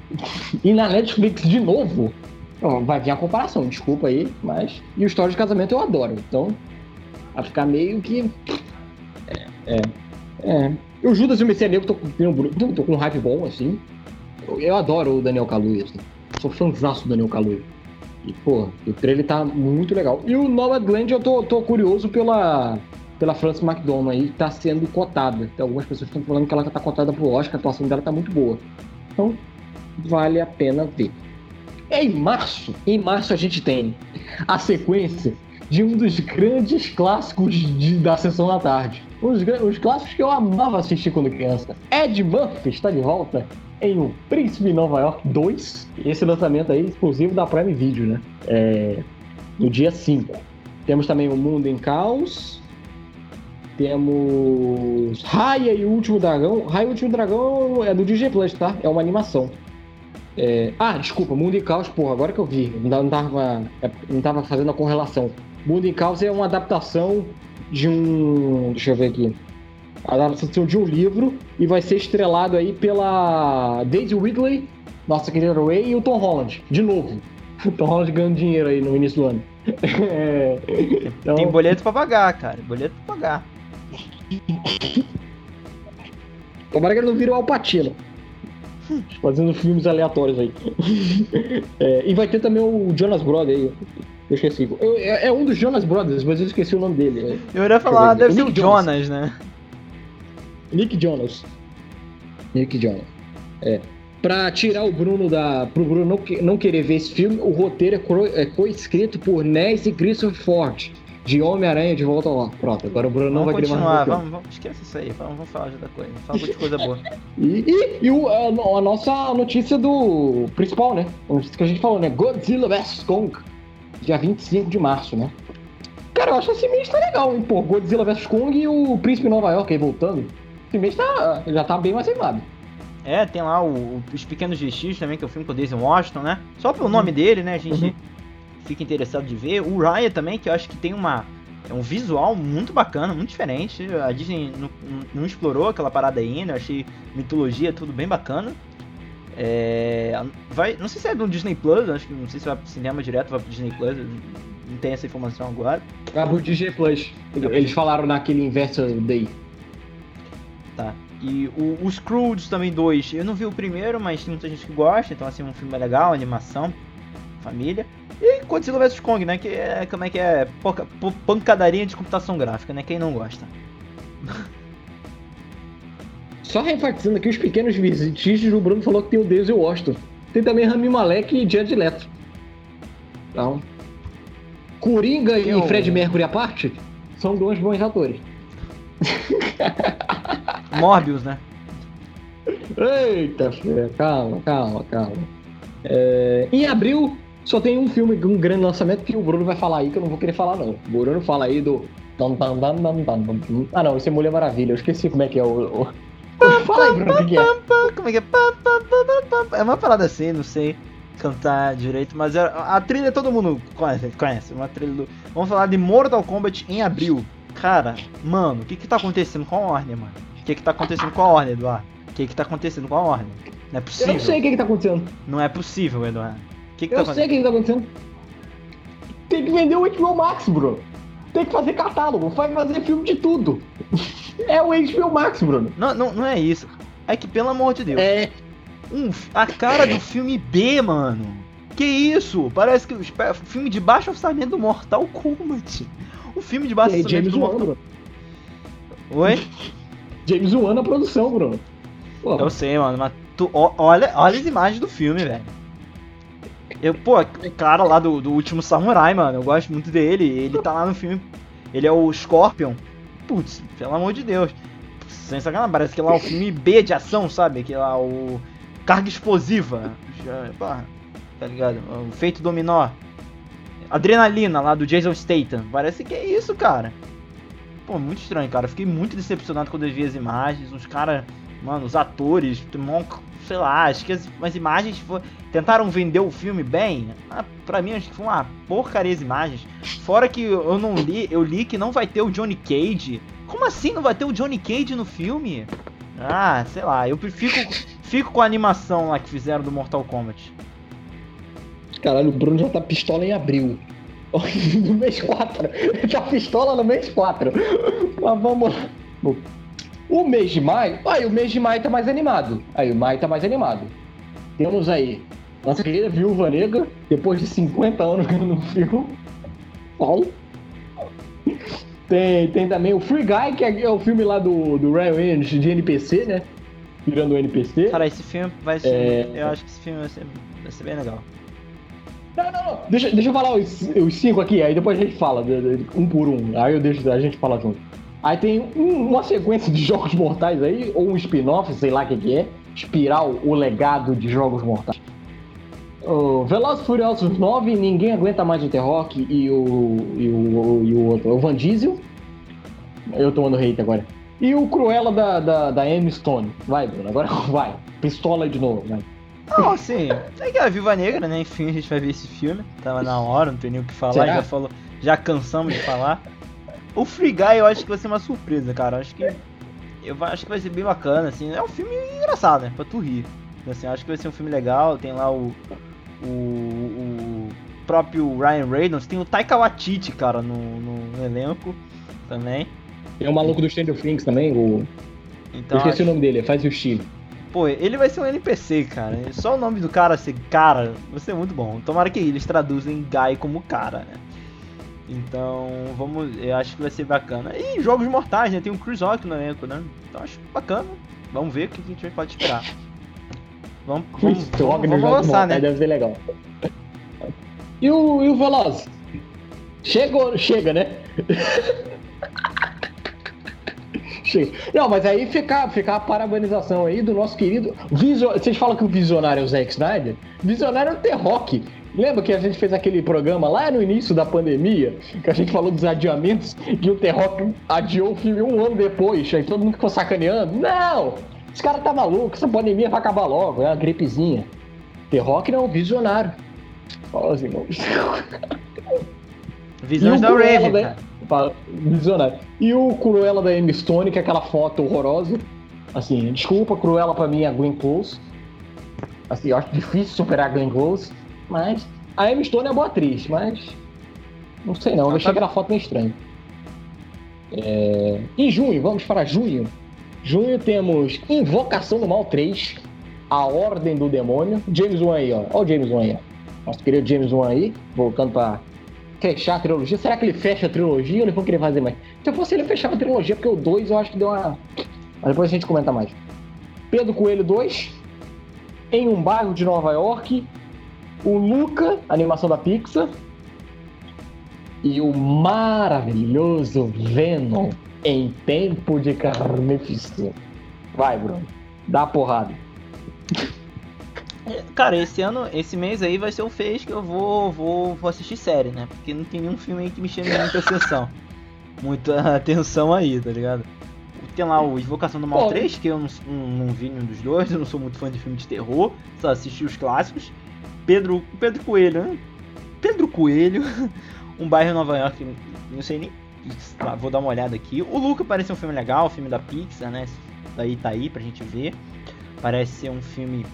*laughs* e na Netflix de novo, ó, vai vir a comparação, desculpa aí, mas. E o História de Casamento eu adoro. Então, vai ficar meio que. É. É. é. E o Judas e o Messias Negro, tô, com- tô com um hype bom, assim. Eu, eu adoro o Daniel Kaluuya, assim. Sou fãzaço do Daniel Kaluuya. E, pô, o trailer tá muito legal. E o Nomadland eu tô, tô curioso pela, pela Frances McDormand aí, que tá sendo cotada. Tem algumas pessoas estão falando que ela tá cotada pro Oscar, a atuação dela tá muito boa. Então, vale a pena ver. Em março, em março a gente tem a sequência de um dos grandes clássicos de- da sessão da tarde. Os, os clássicos que eu amava assistir quando criança. Ed Murphy está de volta em O Príncipe de Nova York 2. Esse lançamento aí exclusivo da Prime Video, né? É, no dia 5. Temos também O Mundo em Caos. Temos Raya e o Último Dragão. Raya e o Último Dragão é do DJ Plus, tá? É uma animação. É, Ah, desculpa, Mundo em Caos, porra, agora que eu vi. Não tava, é, não tava fazendo a correlação. Mundo em Caos é uma adaptação de um. Deixa eu ver aqui. A adaptação de um livro e vai ser estrelado aí pela Daisy Ridley, nossa querida Ray, e o Tom Holland, de novo. O Tom Holland ganhando dinheiro aí no início do ano. *laughs* É, então, Tem boleto pra pagar, cara. Boleto pra pagar. Tomara que ele não vire o Alpatino. Fazendo filmes aleatórios aí. É, e vai ter também o Jonas Brothers aí. Eu esqueci. Eu- é, é um dos Jonas Brothers, mas eu esqueci o nome dele. Eu ia falar, deve ser O Jonas. Jonas, né? Nick Jonas. Nick Jonas. É. Pra tirar o Bruno da. Pro Bruno não, não querer ver esse filme, o roteiro é cro- é co-escrito por Ness e Christopher Ford. De Homem-Aranha de volta lá. Pronto, agora o Bruno não vamos vai querer mais continuar, o filme. vamos, vamos, esquece isso aí, vamos, vamos falar de outra coisa. Fala de coisa boa. *laughs* E, e, e o- a, a nossa notícia do principal, né? A notícia que a gente falou, né? Godzilla vs Kong, dia 25 de março, né? Cara, eu acho esse mês tá legal, hein? Pô, Godzilla vs Kong e o Príncipe Nova York aí voltando. Esse mês tá, já tá bem mais animado. É, tem lá o, o- Os Pequenos Vestígios também, que é o filme com o Daisy Washington, né? Só pelo nome dele, né? A gente Uhum. Fica interessado de ver. O Raya também, que eu acho que tem uma. É um visual muito bacana, muito diferente. A Disney não, não explorou aquela parada ainda. Eu achei mitologia tudo bem bacana. É, vai, não sei se é do Disney Plus, acho que não sei se vai pro cinema direto, vai pro Disney Plus. Não tenho essa informação agora. Ah, pro DJ Plus. Eles falaram naquele Investor Day. Tá. E o, o Scrooge também dois. Eu não vi o primeiro, mas tem muita gente que gosta, então assim, um filme legal, animação, família. E Godzilla vs Kong, né? Que é como é que é? Poca- po- pancadaria de computação gráfica, né? Quem não gosta? *laughs* Só enfatizando aqui os pequenos vestígios, o Bruno falou que tem o Deus e o Washington. Tem também Rami Malek e Jared Leto. Então, Coringa Tem e o- Fred Mercury à parte, são dois bons atores. *laughs* Morbius, né? Eita, fé, calma, calma, calma. É, em abril, só tem um filme, um grande lançamento que o Bruno vai falar aí, que eu não vou querer falar, não. O Bruno fala aí do. Ah, não, esse é Mulher Maravilha. Eu esqueci como é que é o. *laughs* Fala aí, Bruno, o que, é? Como é que é? É uma parada assim, não sei cantar direito, mas a, a trilha todo mundo conhece, conhece. Uma trilha do... Vamos falar de Mortal Kombat em abril. Cara, mano, o que que tá acontecendo com a Warner, mano? O que que tá acontecendo com a Warner, Eduardo? O que que tá acontecendo com a Warner? Não é Eu possível. não sei o que, que tá acontecendo. Não é possível, Eduardo. Que que Eu tá sei o que, que tá acontecendo. Tem que vender o HBO Max, Bruno. Tem que fazer catálogo, vai fazer filme de tudo. *laughs* É o HBO Max, Bruno. Não, não, não é isso. É que, pelo amor de Deus, É. um, a cara do filme B, mano. Que isso? Parece que o filme de baixo orçamento do Mortal Kombat. O filme de baixo É orçamento James do Mortal Bruno. Oi? *laughs* James Wan na produção, Bruno. Pô, Eu sei, mano, mas tu, olha, olha as imagens do filme, velho. Eu, pô, o cara lá do, do último Samurai, mano, eu gosto muito dele. Ele tá lá no filme. Ele é o Scorpion. Putz, pelo amor de Deus. Sem sacanagem, parece que lá é o filme B de ação, sabe? Que lá o. Carga explosiva. Porra, tá ligado? O feito dominó. Adrenalina lá do Jason Statham. Parece que é isso, cara. Pô, muito estranho, cara. Fiquei muito decepcionado quando eu vi as imagens. Os caras, mano, os atores, sei lá, acho que as, as imagens tentaram vender o filme bem. Ah, pra mim, acho que foi uma porcaria as imagens. Fora que eu não li, eu li que não vai ter o Johnny Cage. Como assim não vai ter o Johnny Cage no filme? Ah, sei lá, eu fico, fico com a animação lá que fizeram do Mortal Kombat. Caralho, o Bruno já tá pistola em abril. *laughs* No mês 4. Ele tá pistola no mês 4. Mas vamos lá. O mês de maio. Aí, o mês de maio tá mais animado. Aí, o maio tá mais animado. Temos aí nossa querida Viúva Negra, depois de 50 anos no filme. Paulo. Tem, tem também o Free Guy, que é o filme lá do, do Ryan Reynolds de NPC, né? Virando o NPC. Cara, esse filme vai ser. É. Eu acho que esse filme vai ser, vai ser bem legal. Não, não, não. Deixa, deixa eu falar os, os cinco aqui, aí depois a gente fala, um por um. Aí eu deixo a gente fala junto. Aí tem um- uma sequência de jogos mortais aí, ou um spin-off, sei lá o que, que é. Espiral o legado de jogos mortais. O Velozes Furiosos 9, ninguém aguenta mais o T-Rock e o, e o, e o outro, o Van Diesel. Eu tomando hate agora. E o Cruella da, da, da Emma Stone. Vai, Bruno, agora *laughs* vai. Pistola de novo, vai. Não, assim, é que a Viva Negra, né? Enfim, a gente vai ver esse filme. Tava na hora, não tem nem o que falar, Será? já falou, já cansamos de falar. O Free Guy eu acho que vai ser uma surpresa, cara. Acho que eu acho que vai ser bem bacana, assim. É um filme engraçado, né? Pra tu rir. Assim, acho que vai ser um filme legal. Tem lá o. O, o próprio Ryan Reynolds. Tem o Taika Waititi, cara, no, no, no elenco também. Tem o maluco do Stranger Things também, o. Então, eu esqueci acho... o nome dele, faz o estilo. Pô, ele vai ser um NPC, cara. Só o nome do cara ser cara, vai ser muito bom. Tomara que eles traduzem Guy como cara, né? Então, vamos. Eu acho que vai ser bacana. E jogos mortais, né? Tem o Chris Rock no elenco, né? Então acho bacana. Vamos ver o que a gente pode esperar. Vamos, vamos, vamos, vamos lançar, né? Deve ser legal. E o, e o Veloz? Chega, chega, né? *laughs* chega. Não, mas aí fica, fica a parabenização aí do nosso querido. Vision... Vocês falam que o visionário é o Zack Snyder? Visionário é o The-Rock. Lembra que a gente fez aquele programa lá no início da pandemia, que a gente falou dos adiamentos, que o The-Rock adiou o filme um ano depois, aí todo mundo ficou sacaneando? Não! Esse cara tá maluco, essa pandemia vai acabar logo, é uma gripezinha. The-Rock não é um visionário. Fala assim, não. *laughs* Visões da Raven, né? Visionário. E o Cruella da Emma Stone, que é aquela foto horrorosa. Assim, desculpa, Cruella pra mim é a Gwen Close. Assim, eu acho difícil superar a Gwen Close. Mas a Emma Stone é boa atriz, mas não sei não, eu achei aquela foto meio estranha. É... Em junho, vamos para junho. Junho temos Invocação do Mal 3, A Ordem do Demônio. James Wan aí, ó. Olha o James Wan aí, ó. Nosso querido James Wan aí, voltando para fechar a trilogia. Será que ele fecha a trilogia ou ele vai querer fazer mais? Se eu fosse ele fechava a trilogia, porque o 2 eu acho que deu uma. Mas depois a gente comenta mais. Pedro Coelho 2, Em um bairro de Nova York, o Luca, animação da Pixar, e o maravilhoso Venom em Tempo de Carnificina. Vai, Bruno, dá porrada. É, cara, esse ano, esse mês aí vai ser o fez que eu vou, vou, vou assistir série, né? Porque não tem nenhum filme aí que me chame muita atenção. *laughs* Muita atenção aí, tá ligado? Tem lá o Invocação do Mal Pô. 3, que eu não, não, não, vi nenhum dos dois, eu não sou muito fã de filme de terror, só assisti os clássicos. Pedro, Pedro Coelho, né? Pedro Coelho, *laughs* um bairro em Nova York, não sei nem. Vou dar uma olhada aqui. O Luca parece um filme legal, um filme da Pixar, né? Daí tá aí pra gente ver. Parece ser um filme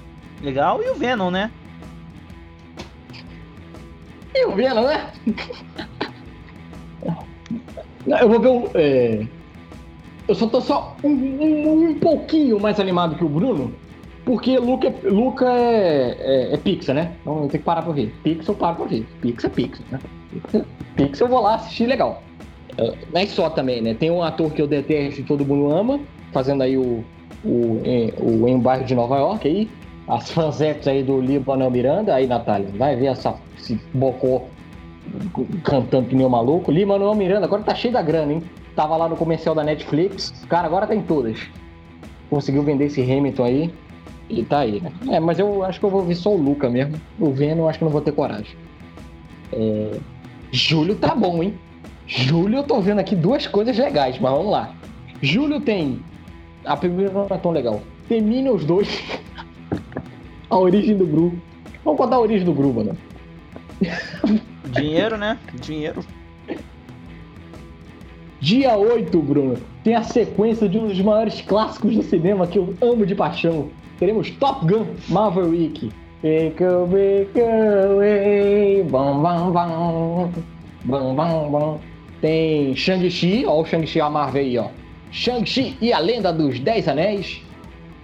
legal. E o Venom, né? E o Venom, né? *laughs* Eu vou ver o. É... Eu só tô só um, um, um pouquinho mais animado que o Bruno porque Luca, Luca é, é, é Pixar, né? Então eu tenho que parar pra ver. Pixar eu paro pra ver. Pixar é Pixar, né? Pixar, eu vou lá assistir legal. Uh, não é só também, né? Tem um ator que eu detesto e todo mundo ama, fazendo aí o, o, o Em Bairro de Nova York aí. As fansetes aí do Libanel Miranda. Aí, Natália, vai ver essa, esse bocó cantando que nem um maluco. Libanel Miranda agora tá cheio da grana, hein? Tava lá no comercial da Netflix. Cara, agora tem todas. Conseguiu vender esse Hamilton aí. E tá aí, né? É, mas eu acho que eu vou ver só o Luca mesmo. O Venom eu acho que não vou ter coragem. É... Júlio tá bom, hein? Júlio eu tô vendo aqui duas coisas legais, mas vamos lá. Júlio tem. A primeira não é tão legal. Tem Minions 2. *laughs* a origem do Gru. Vamos contar a origem do Gru, mano. *laughs* Dinheiro, né? Dinheiro. Dia 8, Bruno, tem a sequência de um dos maiores clássicos do cinema que eu amo de paixão, teremos Top Gun Maverick. Take a break away. Bam, bam, bam. Bam, bam, bam. Tem Shang-Chi, ó o Shang-Chi, a Marvel aí, ó. Shang-Chi e a Lenda dos Dez Anéis.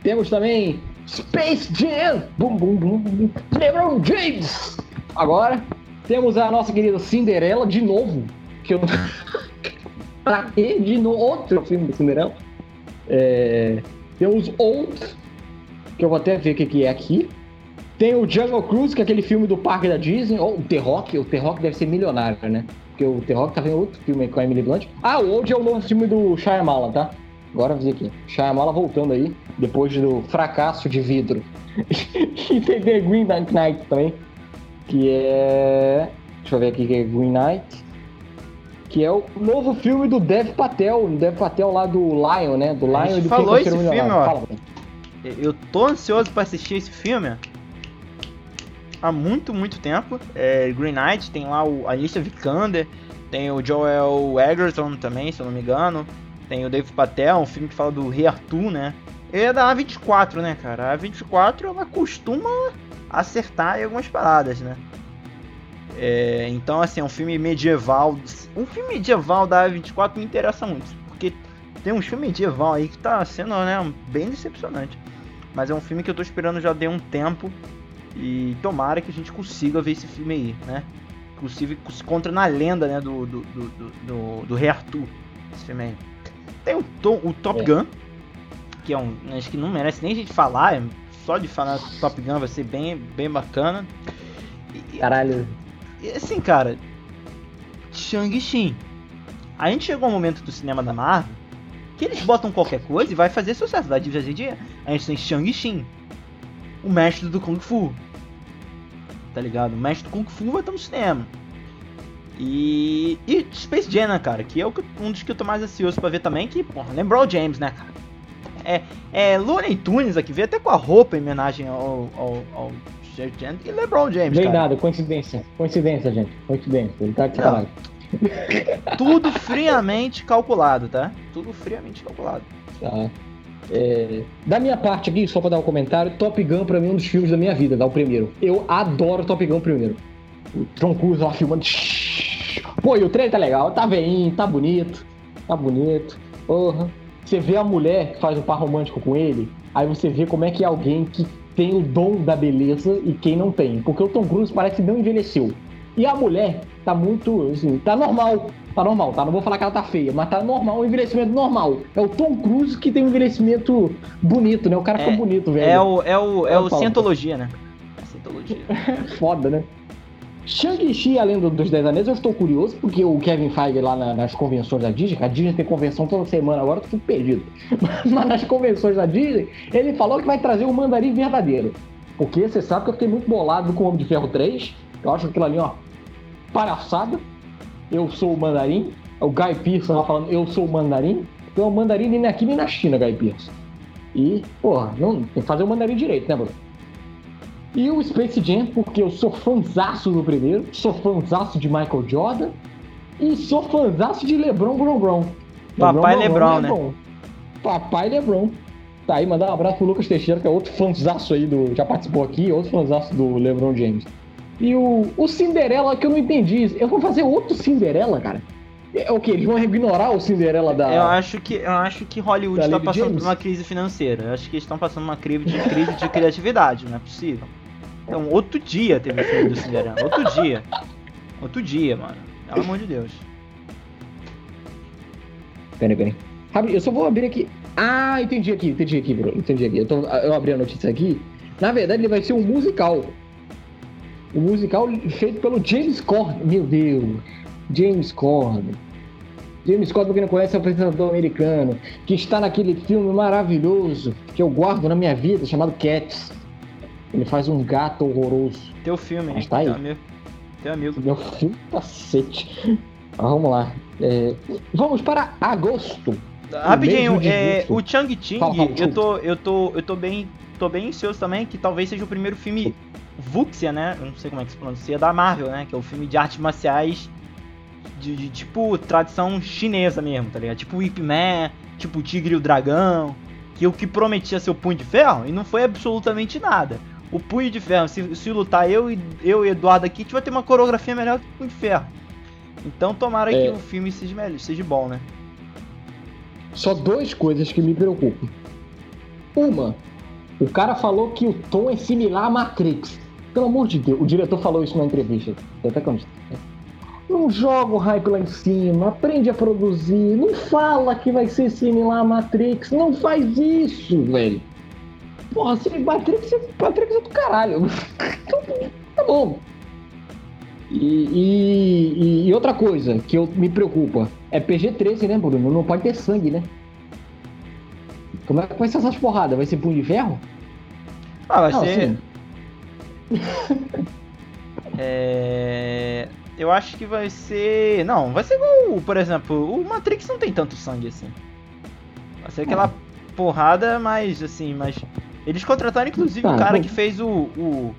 Temos também Space Jam. Bum, bum, bum, bum. LeBron James. Agora, temos a nossa querida Cinderela de novo. Que eu *laughs* pra quê? De novo, outro filme da Cinderela. É... Temos Old, que eu vou até ver o que, que é aqui. Tem o Jungle Cruise, que é aquele filme do parque da Disney. Ou o The Rock, o The Rock deve ser milionário, né? Porque o The Rock tá vendo outro filme com a Emily Blunt. Ah, o Old é o novo filme do Shyamalan, tá? Agora vi aqui. Shyamalan voltando aí, depois do fracasso de vidro. *laughs* e tem The Green Knight também, que é... Deixa eu ver aqui que é Green Knight. Que é o novo filme do Dev Patel. Dev Patel lá do Lion, né? Do Lion e do falou esse filme, ó. Fala, eu tô ansioso para assistir esse filme há muito, muito tempo. É, Green Knight, tem lá o Alicia Vikander, tem o Joel Egerton também, se eu não me engano. Tem o Dave Patel, um filme que fala do Rei Arthur, né? Ele é da A24, né, cara? A A24 ela costuma acertar em algumas paradas, né? É, então, assim, é um filme medieval. Um filme medieval da A24 me interessa muito, tem um filme medieval aí que tá sendo né, bem decepcionante. Mas é um filme que eu tô esperando já de um tempo. E tomara que a gente consiga ver esse filme aí, né? Inclusive se contra na lenda né, do, do, do, do, do Rei Arthur. Esse filme aí. Tem o, o Top é. Gun, que é um. Acho que não merece nem a gente falar. Só de falar Top Gun vai ser bem, bem bacana. E, Caralho. E assim, cara. Shang-Chi. A gente chegou ao momento do cinema da Marvel que eles botam qualquer coisa e vai fazer sucesso, vai fazer dinheiro. A gente tem Shang-Chi, o mestre do Kung Fu. Tá ligado? O mestre do Kung Fu vai estar no cinema. E, e Space Jam, né, cara? Que é um dos que eu tô mais ansioso pra ver também. Que, porra, lembrou o James, né, cara? É, é Looney Tunes aqui, veio até com a roupa em homenagem ao, ao, ao e LeBron James. Bem dado, coincidência. Coincidência, gente. Coincidência. Ele tá de. Tudo friamente calculado, tá? Tudo friamente calculado. Tá. É, da minha parte aqui, só pra dar um comentário, Top Gun pra mim é um dos filmes da minha vida, dá o primeiro. Eu adoro Top Gun primeiro. Tom Cruise lá filmando. Pô, e o trailer tá legal, tá veinho, tá bonito, tá bonito. Porra. Você vê a mulher que faz o par romântico com ele, aí você vê como é que é alguém que tem o dom da beleza e quem não tem. Porque o Tom Cruise parece que não envelheceu. E a mulher tá muito, assim, tá normal. Tá normal, tá? Não vou falar que ela tá feia, mas tá normal, um envelhecimento normal. É o Tom Cruise que tem um envelhecimento bonito, né? O cara é, fica bonito, velho. É o, é o, é o Cientologia, né? É Cientologia. *laughs* Foda, né? Shang-Chi, além dos Dez Anéis, eu estou curioso, porque o Kevin Feige lá na, nas convenções da Disney, a Disney tem convenção toda semana agora, eu tô perdido. *laughs* Mas nas convenções da Disney, ele falou que vai trazer um mandarim verdadeiro. Porque você sabe que eu fiquei muito bolado com o Homem de Ferro 3. Eu acho aquilo ali, ó, palhaçada. Eu sou o mandarim. O Guy Pearce lá falando, eu sou o mandarim. Então o mandarim nem aqui nem na China, Guy Pearce. E, porra, não, tem que fazer o mandarim direito, né, Bruno? E o Space Jam, porque eu sou fãzaço do primeiro, sou fãzaço de Michael Jordan e sou fãzaço de LeBron Bron Bron. Papai LeBron, né? Bron. Papai LeBron. Tá aí, mandar um abraço pro Lucas Teixeira, que é outro fãzaço aí do. Já participou aqui, outro fãzaço do LeBron James. E o, o Cinderela, que eu não entendi. Eu vou fazer outro Cinderela, cara. É o que? Eles vão ignorar o Cinderela da. Eu acho que, eu acho que Hollywood está passando James? por uma crise financeira. Eu acho que eles estão passando uma crise de, crise de criatividade, não é possível. Então, outro dia teve o filme do Cinderela. Outro dia. Outro dia, mano. Pelo amor de Deus. Peraí, peraí. Eu só vou abrir aqui. Ah, entendi aqui, entendi aqui, Bruno. Entendi aqui. Eu, tô, eu abri a notícia aqui. Na verdade, ele vai ser um musical. Um musical feito pelo James Corden. Meu Deus. James Corden. James Corden, pra quem não conhece, é um apresentador americano que está naquele filme maravilhoso que eu guardo na minha vida chamado Cats. Ele faz um gato horroroso. Teu filme, Mas tá aí. Teu amigo. Teu amigo. Meu filme, cacete. vamos lá. É, vamos para agosto. Rapidinho, é, o Chang Ching, eu tô, eu tô, eu tô bem, tô bem ansioso também, que talvez seja o primeiro filme Vuxia, né? Eu não sei como é que se pronuncia, da Marvel, né? Que é o filme de artes marciais de, de tipo tradição chinesa mesmo, tá ligado? Tipo Ip Man, tipo Tigre e o Dragão, que o que prometia ser o Punho de Ferro e não foi absolutamente nada o Punho de Ferro, se, se lutar eu e eu e Eduardo aqui, a gente vai ter uma coreografia melhor que o Punho de Ferro. Então tomara é. que o filme seja, melhor, seja bom, né? Só duas coisas que me preocupam. Uma, o cara falou que o tom é similar a Matrix. Pelo amor de Deus, o diretor falou isso na entrevista. Até que não joga o hype lá em cima, aprende a produzir, não fala que vai ser similar a Matrix, não faz isso, velho. Porra, se Matrix, Matrix é do caralho. *laughs* Tá bom. E, e, e, outra coisa que eu, me preocupa é PG-13, né, Bruno? Não pode ter sangue, né? Como é que vai ser essas porradas? Vai ser punho de ferro? Ah, vai Não, ser. Assim... *laughs* é... Eu acho que vai ser. Não, vai ser igual, por exemplo, o Matrix não tem tanto sangue assim. Vai ser aquela porrada mais assim, mais eles contrataram inclusive tá, o cara que fez o, o,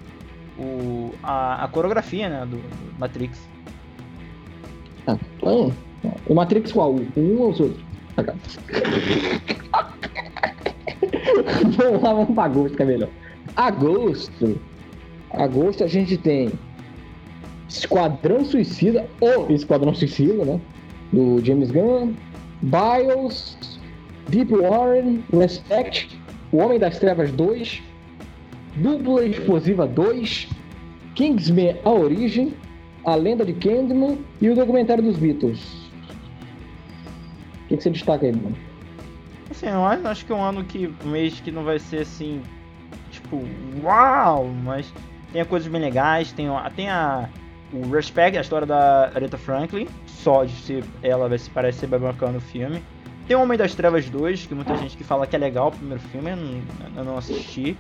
o a, a, coreografia, né, do, Matrix. Tá. Então, o Matrix qual? O 1 ou os outros? *laughs* vamos lá, vamos pra agosto, que é melhor. Agosto. Agosto a gente tem Esquadrão Suicida, ou Esquadrão Suicida, né? Do James Gunn, Bios, Deep Warren, Respect, O Homem das Trevas 2, Dupla Explosiva 2, Kingsman A Origem, A Lenda de Candyman e o documentário dos Beatles. O que, você destaca aí, mano? Assim, eu acho que é um ano que. um mês que não vai ser assim. Tipo, uau! Mas tem coisas bem legais, tem, tem a. O Respect, a história da Aretha Franklin, só de ser ela vai se parece ser bem bacana o filme. Tem o Homem das Trevas 2, que muita gente que fala que é legal o primeiro filme, eu não, eu não assisti.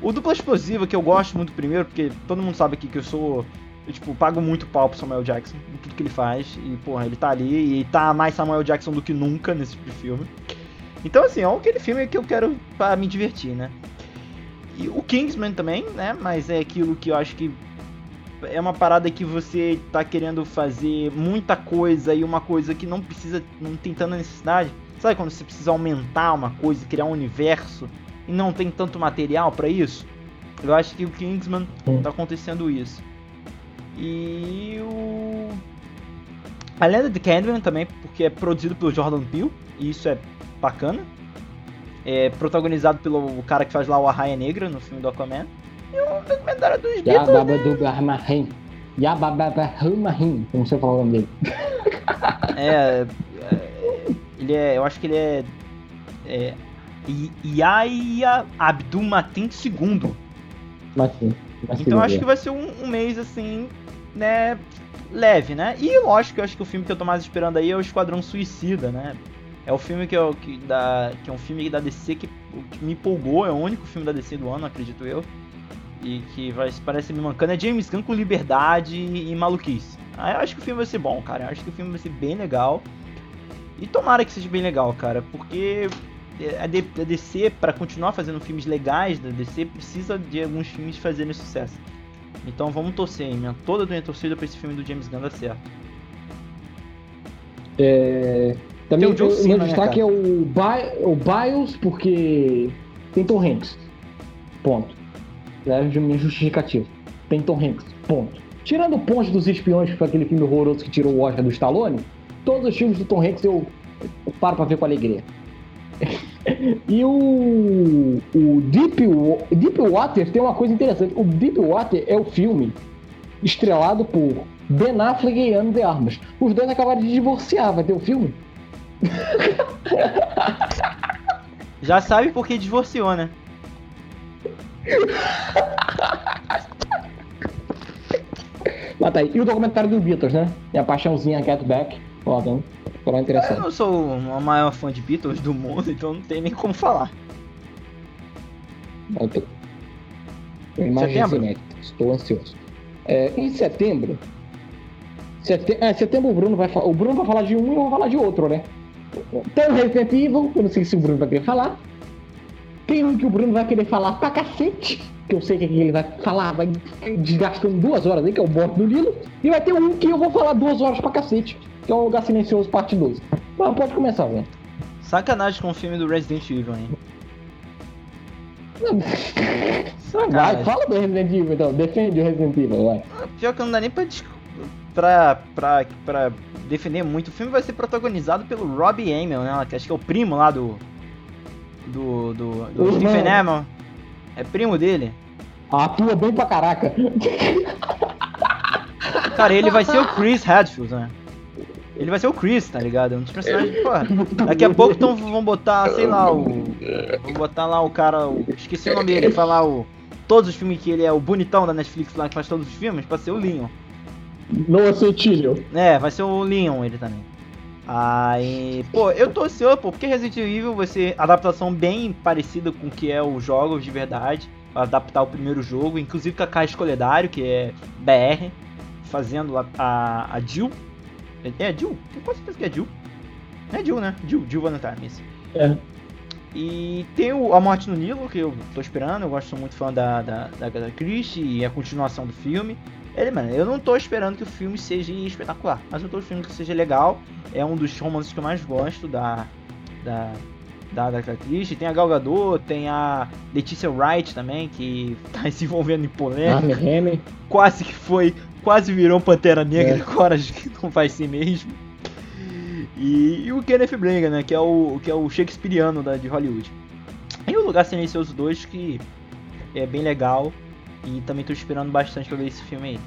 O Dupla Explosiva, que eu gosto muito primeiro, porque todo mundo sabe aqui que eu sou. Eu, tipo, pago muito pau pro Samuel Jackson em tudo que ele faz. E, porra, ele tá ali e tá mais Samuel Jackson do que nunca nesse tipo de filme. Então, assim, é aquele filme que eu quero para me divertir, né? E o Kingsman também, né? Mas é aquilo que eu acho que é uma parada que você tá querendo fazer muita coisa e uma coisa que não precisa, não tem tanta necessidade. Sabe quando você precisa aumentar uma coisa, criar um universo e não tem tanto material para isso? Eu acho que o Kingsman tá acontecendo isso. E o a Lenda de Candyman também, porque é produzido pelo Jordan Peele, e isso é bacana. É protagonizado pelo cara que faz lá o Arraia Negra no filme do Aquaman. E o documentário dos Beatles. Yabababahmahim, como você falou o nome dele. É, é, Ele é. Eu acho que ele é. é Yaya Abdul Matin II. Matin. Então acho que vai ser um, um, mês assim, né? Leve, né? E lógico, eu acho que o filme que eu tô mais esperando aí é o Esquadrão Suicida, né? É o filme que, eu, que, da, que é um filme da DC que, que, me empolgou, é o único filme da DC do ano, acredito eu. E que vai, parece me mancando. É James Gunn com liberdade e, maluquice. Ah, eu acho que o filme vai ser bom, cara. Eu acho que o filme vai ser bem legal. E tomara que seja bem legal, cara. Porque a DC, para continuar fazendo filmes legais da DC, precisa de alguns filmes fazerem sucesso. Então vamos torcer, hein? Minha, toda a minha torcida pra esse filme do James Gunn dar certo. É, também tem o John Cena, meu destaque né, é o, Bi o Bios, porque tem Tom Hanks. Ponto. É minha justificativa. Tem Tom Hanks. Ponto. Tirando o Ponte dos Espiões, que foi aquele filme horroroso que tirou o Oscar do Stallone, todos os filmes do Tom Hanks eu, paro pra ver com alegria. *laughs* e o, o Deep, Deep Water tem uma coisa interessante. O Deep Water é o filme estrelado por Ben Affleck e Ana de Armas. Os dois acabaram de divorciar. Vai ter o um filme? *laughs* Já sabe por que divorciou, né? Mas tá aí. E o documentário do Beatles, né? E a paixãozinha Get Back. Foda, hein? Interessante. Eu não sou a maior fã de Beatles do mundo, então não tem nem como falar. Eu tô... Setembro? Estou ansioso. É, em setembro. Setem... É, setembro o Bruno vai falar. O Bruno vai falar de um e eu vou falar de outro, né? Tem o Resident Evil, eu não sei se o Bruno vai querer falar. Tem um que o Bruno vai querer falar pra cacete, que eu sei que ele vai falar, vai desgastando duas horas aí, que é o bordo do Lilo. E vai ter um que eu vou falar duas horas pra cacete, que é o Lugar Silencioso Parte 2. Mas pode começar, velho. Sacanagem com o filme do Resident Evil, hein? Vai, fala do Resident Evil então, defende o Resident Evil, vai. Pior que não dá nem pra, pra, pra, pra defender muito. O filme vai ser protagonizado pelo Robbie Amell, né? Que acho que é o primo lá do. Do. Do, do uhum. Stephen Amell. É primo dele. Atua bem pra caraca. Cara, ele vai ser o Chris Hadfield, né? Ele vai ser o Chris, tá ligado? É um dos personagens. Porra, daqui a pouco então vão botar, sei lá, o. Vão botar lá o cara. O, esqueci o nome dele, falar o. Todos os filmes que ele é o bonitão da Netflix lá que faz todos os filmes, pra ser o Leon. Noah Centilio. É, vai ser o Leon ele também. Aí, pô, eu tô ansioso, pô, porque Resident Evil vai ser adaptação bem parecida com o que é os jogos de verdade. Adaptar o primeiro jogo, inclusive com a Kai Escoledário, que é BR, fazendo a, a, a Jill. É, é Jill? Tenho quase certeza que é Jill. É Jill, né? Jill, Jill Valentine, isso. É. E tem o A Morte no Nilo, que eu tô esperando, eu gosto muito fã da, da, da Christie e a continuação do filme. Ele, mano, eu não tô esperando que o filme seja espetacular, mas eu tô esperando que seja legal. É um dos romances que eu mais gosto da. da. da, da atriz. Tem a Gal Gadot, tem a Leticia Wright também, que *laughs* tá se envolvendo em polêmica. Quase que foi. Quase virou Pantera Negra, é. *laughs* agora acho que não vai ser mesmo. E, e o Kenneth Branagh, né, que é o, que é o Shakespeareano da, de Hollywood. E o Lugar Silencioso 2, que é bem legal. E também tô esperando bastante pra ver esse filme aí.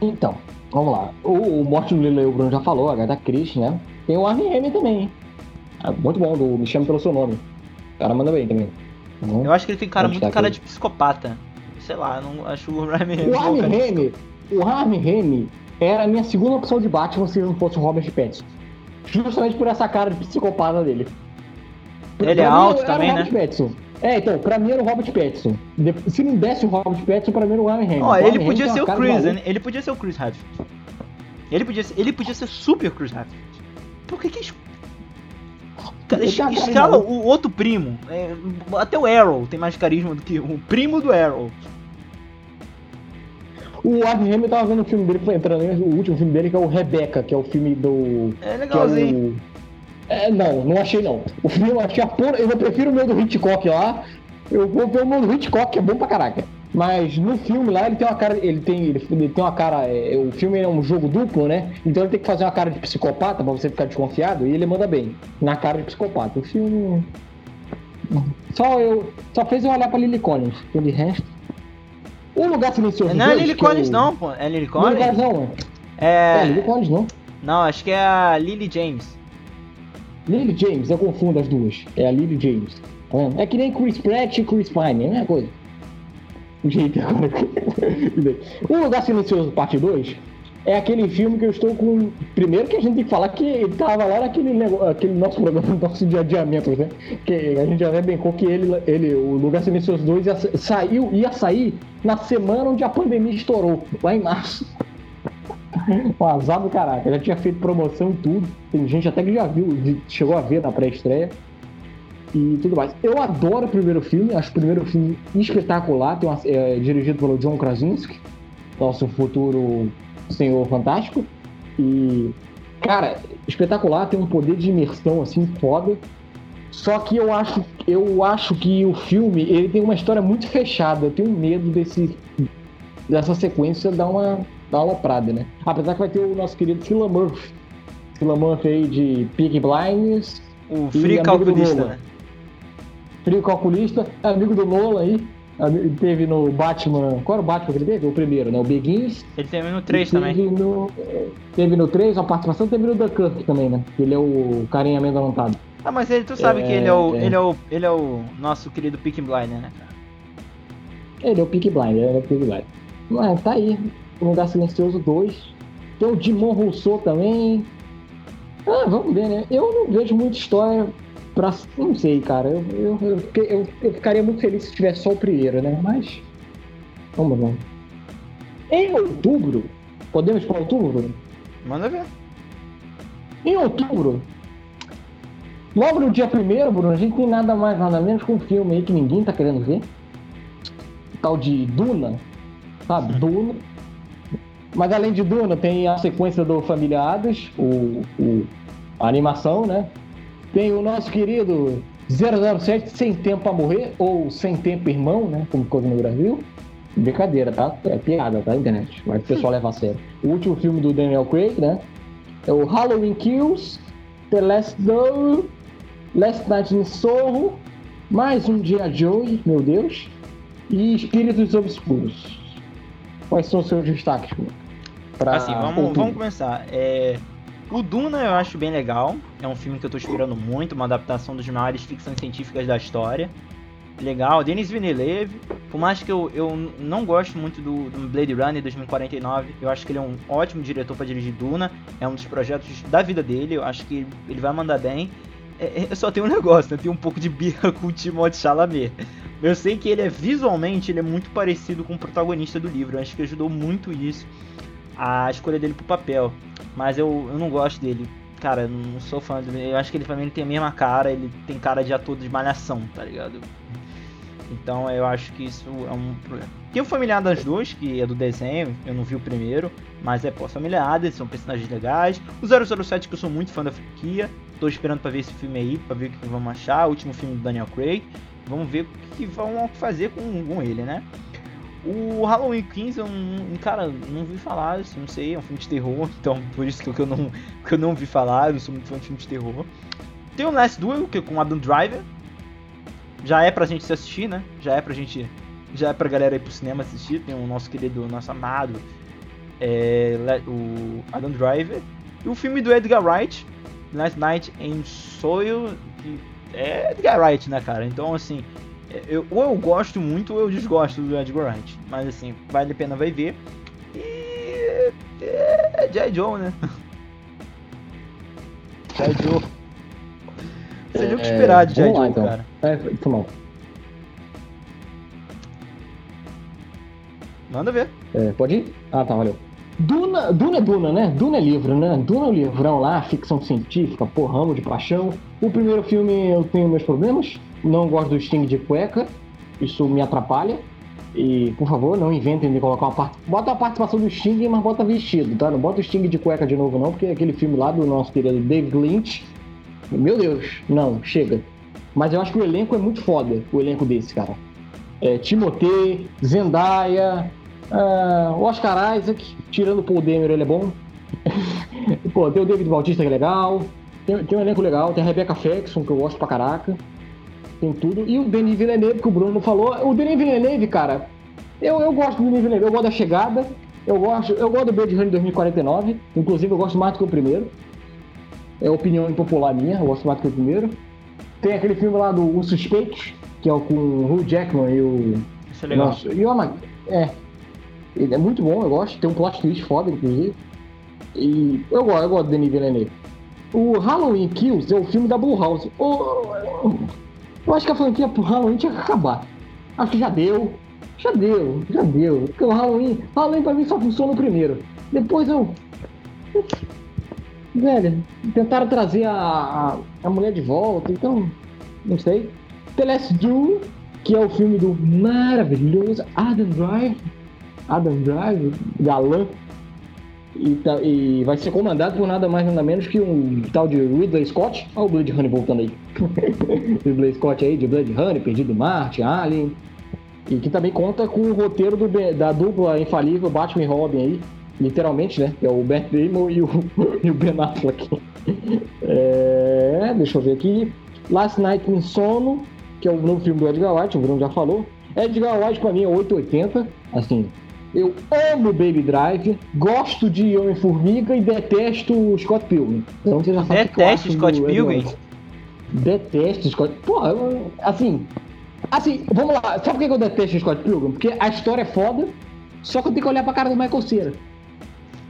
Então, vamos lá. O, o Morte no Lila, o Bruno já falou, a Agatha Christie, né? Tem o Armie Hammer também. É muito bom, do Me Chame Pelo Seu Nome. O cara manda bem também. Uhum. Eu acho que ele tem cara muito cara aqui. de psicopata. Sei lá, não acho o Armie Hammer... O Armie Hammer, o Armie Hammer era a minha segunda opção de Batman se não fosse o Robert Pattinson. Justamente por essa cara de psicopata dele. Ele é alto também, né? Pattinson. É, então, pra mim era o Robert Pattinson. Se não desse o Robert Pattinson, pra mim era o Armie Hammer. Ó, ele podia ser o Chris, né? Ele podia ser o Chris Hadfield. Ele podia ser, ele podia ser super Chris Hadfield. Por que que... Cara, escala o outro primo. É, até o Arrow tem mais carisma do que o primo do Arrow. O Armie Hammer tava vendo o filme dele, entrando, o último filme dele, que é o Rebecca, que é o filme do... É legalzinho. É, não, não achei não. O filme eu achei a porra. Eu prefiro o meu do Hitchcock lá. Eu vou ver o meu do Hitchcock, que é bom pra caraca. Mas no filme lá ele tem uma cara. Ele tem, ele, tem uma cara. É, o filme é um jogo duplo, né? Então ele tem que fazer uma cara de psicopata pra você ficar desconfiado e ele manda bem. Na cara de psicopata. O filme. Só eu. Só fez eu olhar pra Lily Collins. De resto. O lugar silencioso. Não é Lily Collins, eu... não, pô. É Lily Collins? Collins, não. É. É Lily Collins, não. Não, acho que é a Lily James. Lily James, eu confundo as duas. É a Lily James. Tá é que nem Chris Pratt e Chris Pine, é a mesma coisa. Gente, agora. *laughs* o Lugar Silencioso, parte 2, é aquele filme que eu estou com. Primeiro que a gente tem que falar que ele tava lá naquele aquele nosso programa, *laughs* nosso de adiamento, né? Que a gente já brincou que ele, ele, o Lugar Silencioso 2 ia, saiu, ia sair na semana onde a pandemia estourou, lá em março. *laughs* um azar do caraca. Já tinha feito promoção e tudo. Tem gente até que já viu, chegou a ver na pré-estreia. E tudo mais. Eu adoro o primeiro filme, acho o primeiro filme espetacular. Uma, é dirigido pelo John Krasinski, nosso futuro Senhor Fantástico. E, cara, espetacular, tem um poder de imersão assim foda. Só que eu acho, eu acho que o filme ele tem uma história muito fechada. Eu tenho medo desse, dessa sequência dar uma da aloprada, né? Apesar que vai ter o nosso querido Phila Murphy. Murphy aí de Pig Blinders. O Free Calculista, né? Free Calculista, amigo do Nolan aí. Ele teve no Batman. Qual era o Batman que ele teve? O primeiro, né? O Begins. Ele teve no 3 também. No, teve no 3, uma participação, teve no Dunkirk também, né? Ele é o carinha amedrontado. Ah, mas ele, tu sabe é, que ele é, o, é. Ele, é o, ele é o nosso querido Peaky Blinder, né, cara? Ele é o Peaky Blinder, ele é o Peaky Blinder. Mas tá aí. Um Lugar Silencioso 2. Tem o Dimon Rousseau também. Ah, vamos ver, né? Eu não vejo muita história pra. Não sei, cara. Eu, eu, eu, eu, eu ficaria muito feliz se tivesse só o primeiro, né? Mas. Vamos lá. Em outubro. Podemos para outubro? Manda ver. Em outubro. Logo no dia primeiro, Bruno, a gente tem nada mais, nada menos com um filme aí que ninguém tá querendo ver. Tal de Duna. Sabe? Duna. Mas além de Duna, tem a sequência do Família Adams, o, o, a animação, né? Tem o nosso querido 007 Sem Tempo a Morrer, ou Sem Tempo Irmão, né? Como ficou no Brasil. Brincadeira, tá? É piada, tá? Internet. Mas o pessoal leva a sério. O último filme do Daniel Craig, né? É o Halloween Kills, The Last Door, Last Night in Soho, mais um dia Joey, meu Deus, e Espíritos Obscuros. Quais são os seus destaques, mano? Pra assim, vamos, vamos começar. É, o Duna eu acho bem legal. É um filme que eu tô esperando muito, uma adaptação dos maiores ficções científicas da história. Legal. Denis Villeneuve, por mais que eu, eu não gosto muito do, do Blade Runner 2049, eu acho que ele é um ótimo diretor para dirigir Duna. É um dos projetos da vida dele, eu acho que ele vai mandar bem. É, é, só tem um negócio, né? Tem um pouco de birra *laughs* com o Timothée Chalamet. Eu sei que ele é visualmente, ele é muito parecido com o protagonista do livro. Eu acho que ajudou muito isso a escolha dele pro papel. Mas eu, eu não gosto dele. Cara, eu não sou fã dele. Eu acho que ele também tem a mesma cara, ele tem cara de ator de malhação, tá ligado? Então eu acho que isso é um problema. Tem o familiar das duas, que é do desenho, eu não vi o primeiro, mas é pô, familiar, eles são personagens legais. O 007, que eu sou muito fã da franquia, tô esperando para ver esse filme aí, para ver o que vamos achar. O último filme do Daniel Craig, vamos ver o que vão fazer com, com ele, né? O Halloween 15 eu não, cara, não vi falar, assim, não sei, é um filme de terror, *laughs* então por isso que eu não, que eu não vi falar, eu sou muito fã de filme de terror. Tem o Last Duel, que é com Adam Driver. Já é pra gente se assistir, né? Já é pra gente. Já é pra galera ir pro cinema assistir. Tem o nosso querido, nosso amado é, o Adam Driver. E o filme do Edgar Wright, Last Night in Soil, que é Edgar Wright, né, cara? Então, assim, eu, ou eu gosto muito ou eu desgosto do Edgar Wright. Mas, assim, vale a pena vai ver. E. É, J. Joe, né? *laughs* J. Joe. Seria o que esperar de J. Joe, então. cara. É, foi mal. Manda ver. É, pode ir? Ah, tá, valeu. Duna, Duna é Duna, né? Duna é livro, né? Duna é um livrão lá, ficção científica, porramo de paixão. O primeiro filme eu tenho meus problemas. Não gosto do Sting de cueca. Isso me atrapalha. E, por favor, não inventem de colocar uma parte. Bota a participação do Sting, mas bota vestido, tá? Não bota o Sting de cueca de novo, não, porque aquele filme lá do nosso querido David Lynch meu Deus, não, chega. Mas eu acho que o elenco é muito foda, o elenco desse, cara. É, Timothée, Zendaya, uh, Oscar Isaac, tirando o Paul Demer, ele é bom. *laughs* Pô, tem o David Bautista que é legal. Tem, tem um elenco legal, tem a Rebecca Ferguson, que eu gosto pra caraca. Tem tudo. E o Denis Villeneuve, que o Bruno falou. O Denis Villeneuve, cara, eu, eu gosto do Denis Villeneuve, eu gosto da chegada. Eu gosto, eu gosto do Blade Runner 2049. Inclusive, eu gosto mais do que o primeiro. É opinião impopular minha, eu gosto mais do que o primeiro. Tem aquele filme lá do Os Suspeitos, que é o com o Hugh Jackman e o. Isso é legal. Nossa, e o É. Ele é muito bom, eu gosto. Tem um plot twist foda, inclusive. E eu gosto, eu gosto do Denis Villeneuve. O Halloween Kills é o filme da Blumhouse. Eu acho que a franquia pro Halloween tinha que acabar. Acho que já deu. Já deu, já deu. Porque o Halloween, Halloween pra mim só funciona o primeiro. Depois eu velho, tentaram trazer a, a, a, mulher de volta, então, não sei. The Last Duel, que é o filme do maravilhoso Adam Drive, Adam Drive, galã, e, tá, e, vai ser comandado por nada mais nada menos que um tal de Ridley Scott. Olha o Blood Honey voltando aí. *laughs* Ridley Scott aí de Blood Honey, Perdido Marte, Alien. E que também conta com o roteiro do, da dupla infalível Batman e Robin aí, literalmente, né? É o Bert Damon e o, *laughs* e o Ben Affleck. É, deixa eu ver aqui. Last Night in Sono, que é o novo filme do Edgar Wright, o Bruno já falou. Edgar Wright pra mim é 880, assim. Eu amo Baby Drive, gosto de Homem-Formiga e detesto Scott Pilgrim. Então você já sabe Detesto Scott Pilgrim? Detesto Scott... Porra, assim... Assim, vamos lá. Sabe por que eu detesto Scott Pilgrim? Porque a história é foda, só que eu tenho que olhar pra cara do Michael Cera.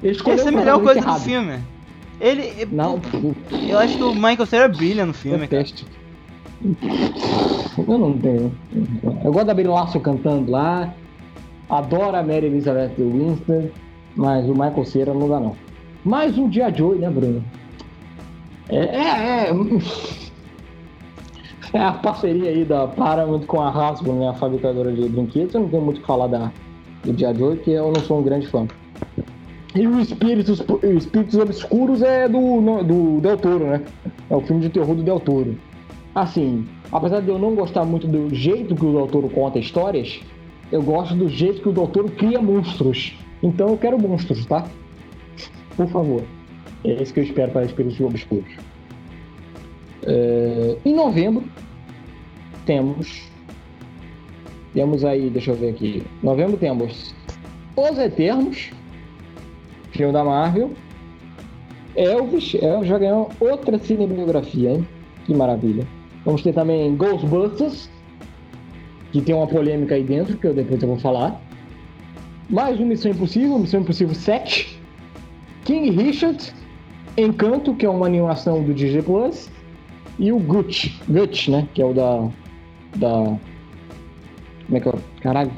Essa é a melhor coisa errado. do filme. Ele. Não. Eu acho que o Michael Cera brilha no filme, é cara. Eu não tenho. Eu gosto da Brie Laço cantando lá. Adoro a Mary Elizabeth Winston. Mas o Michael Cera não dá, não. Mais um dia Joy, né, Bruno? É, é, é. *laughs* É a parceria aí da Paramount com a Hasbro, né, a fabricadora de brinquedos. Eu não tenho muito o que falar da, do Dia Joy, porque eu não sou um grande fã. E o Espíritos, Espíritos Obscuros é do, do Del Toro, né? É o filme de terror do Del Toro. Assim, apesar de eu não gostar muito do jeito que o Del Toro conta histórias, eu gosto do jeito que o Del Toro cria monstros. Então eu quero monstros, tá? Por favor. É isso que eu espero para Espíritos Obscuros. É... Em novembro, temos. Temos aí, deixa eu ver aqui. Em novembro temos Os Eternos filme da Marvel. Elvis, Elvis já ganhou outra cinebiografia, hein? Que maravilha. Vamos ter também Ghostbusters, que tem uma polêmica aí dentro, que eu depois eu vou falar. Mais um Missão Impossível, Missão Impossível 7. King Richard, Encanto, que é uma animação do DJ Plus. E o Gucci, Gucci, né? Que é o da. Da. Como é que é? Caralho.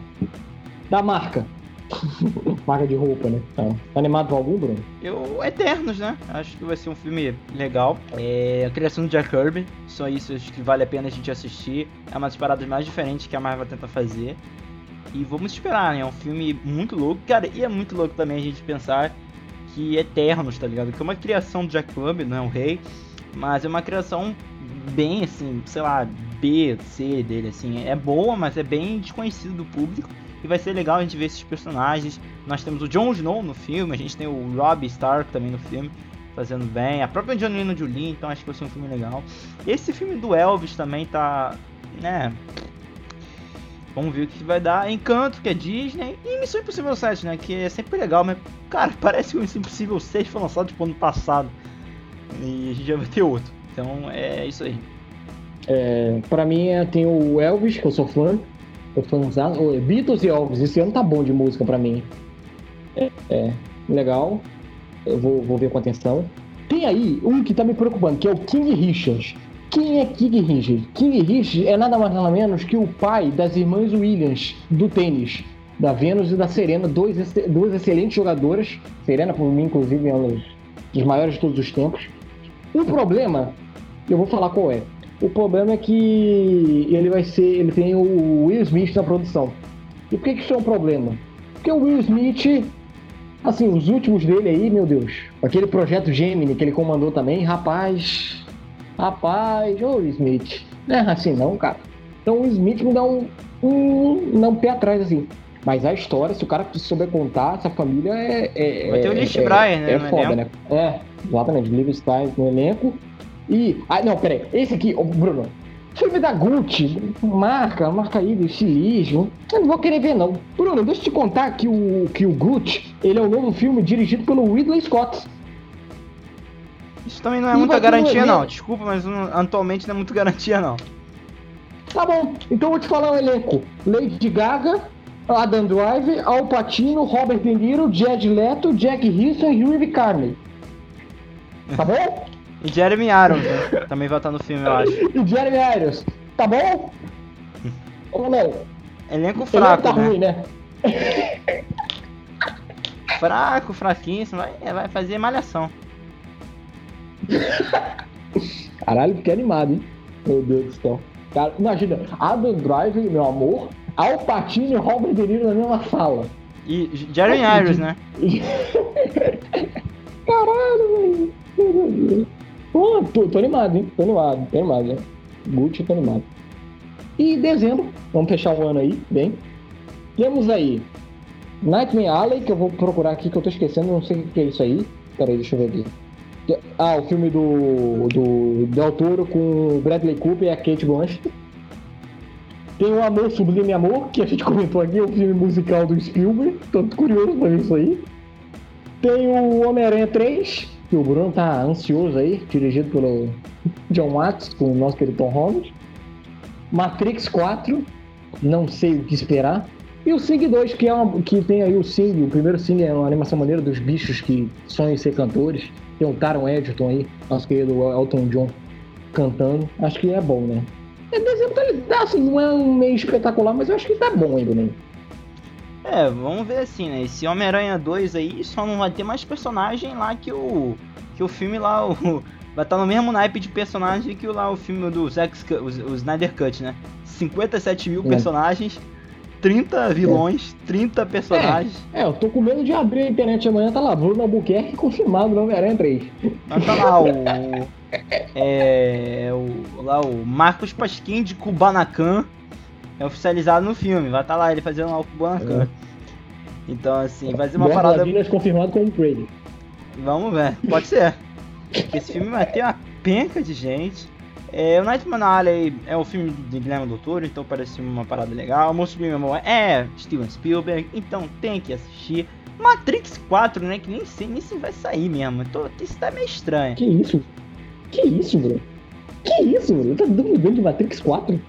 Da marca *laughs* Marca de roupa, né? Tá. Tá animado pra algum, Bruno? Eu, Eternos, né? Acho que vai ser um filme legal. É, a criação do Jack Kirby, só isso acho que vale a pena a gente assistir. É uma das paradas mais diferentes que a Marvel tenta fazer. E vamos esperar, né? É um filme muito louco. Cara, e é muito louco também a gente pensar que Eternos, tá ligado? Que é uma criação do Jack Kirby, não é um rei. Mas é uma criação bem, assim, sei lá, B, C dele, assim. É boa, mas é bem desconhecido do público. E vai ser legal a gente ver esses personagens. Nós temos o Jon Snow no filme, a gente tem o Robb Stark também no filme, fazendo bem. A própria Angelina Jolie, então acho que vai ser um filme legal. Esse filme do Elvis também tá, né... Vamos ver o que vai dar. Encanto, que é Disney. E Missão Impossível 7, né? Que é sempre legal, mas, cara, *laughs* parece que o Missão Impossível 6 foi lançado tipo ano passado. E a gente já vai ter outro. Então é isso aí. É, pra mim é, tem o Elvis, que eu sou fã. Fãzão. Oh, Beatles e Elvis, esse ano tá bom de música pra mim. É, é, legal. Eu vou, vou ver com atenção. Tem aí um que tá me preocupando, que é o King Richards. Quem é King Richards? King Richards é nada mais nada menos que o pai das irmãs Williams do tênis, da Venus e da Serena, dois, duas excelentes jogadoras. Serena, por mim, inclusive, é uma dos maiores de todos os tempos. O problema, eu vou falar qual é. O problema é que ele vai ser. Ele tem o Will Smith na produção. E por que, que isso é um problema? Porque o Will Smith, assim, os últimos dele aí, meu Deus, aquele projeto Gemini que ele comandou também, rapaz. Rapaz, ô Will Smith, não é assim não, cara. Então o Will Smith me dá um, um, um pé atrás, assim. Mas a história, se o cara souber contar, essa família é. é Vai ter o é, Rich é, Brian, né? É foda, né? É, exatamente. Liv Styles no elenco. E. Ah, não, peraí. Esse aqui, oh, Bruno. Filme da Gucci, marca, marca aí do estilismo. Eu não vou querer ver, não. Bruno, deixa eu te contar que o, que o Gucci, ele é um novo filme dirigido pelo Ridley Scott. Isso também não é e muita garantia, não. Desculpa, mas atualmente não é muito garantia, não. Tá bom, então eu vou te falar o elenco. Lady Gaga, Adam Driver, Al Pacino, Robert De Niro, Jed Leto, Jack Harrison e Hugh Carney. Tá bom? E Jeremy Irons né? também vai estar no filme, eu acho. E Jeremy Irons, tá bom? Ou não? Elenco fraco, tá né? ruim, né? Fraco, fraquinho, vai, vai fazer malhação. Caralho, que animado, hein? Meu Deus do céu. Cara, imagina, Adam Driver, meu amor, Al Pacino e Robert De Niro na mesma sala. E Jeremy Irons, né? *laughs* Caralho, velho. Pô, tô, tô, animado, hein? Tô animado, tô animado, né? Gucci, tô animado. E dezembro, vamos fechar o ano aí, bem. Temos aí Nightmare Alley, que eu vou procurar aqui, que eu tô esquecendo, não sei o que é isso aí. Peraí, deixa eu ver aqui. Ah, o filme do, do Del Toro com Bradley Cooper e a Kate Blanchett. Tem o Amor Sublime Amor, que a gente comentou aqui, é o filme musical do Spielberg. Tô curioso pra ver isso aí. Tem o Homem-Aranha 3, que o Bruno tá ansioso aí, dirigido pelo John Watts, com o nosso querido Tom Holland. Matrix 4, não sei o que esperar. E o Sing 2, que, é uma, que tem aí o Sing, o primeiro Sing é uma animação maneira dos bichos que sonham em ser cantores. Tem o Taron Edgerton aí, nosso querido Elton John, cantando. Acho que é bom, né? É dezembro tá assim, não é um meio espetacular, mas eu acho que tá bom ainda, né? É, vamos ver assim, né? Esse Homem-Aranha 2 aí só não vai ter mais personagem lá que o. Que o filme lá, o, *laughs* vai estar tá no mesmo naipe de personagem que o, lá o filme do Zack, o, o Snyder Cut, né? 57 mil é. personagens, 30 vilões, é. 30 personagens. É, é, eu tô com medo de abrir a internet amanhã, tá lá, Bruno Albuquerque confirmado no Homem-Aranha 3. Mas tá lá, o. *laughs* é. O, lá o Marcos Pasquim de Kubanacan é oficializado no filme. Vai estar tá lá ele fazendo lá o Kubanacan. É. Então, assim, vai ser uma Bom, parada. confirmado como Craig. Vamos ver, pode ser. Esse filme vai ter uma penca de gente. É, o Nightmare Alley é o filme de Guilherme Doutor, então parece uma parada legal. O Monstro Memória é Steven Spielberg, então tem que assistir. Matrix 4, né? Que nem sei nem se vai sair mesmo. Tô, isso tá meio estranho. Que isso? Que isso, bro? Que isso, bro? Tá duvidando de Matrix 4?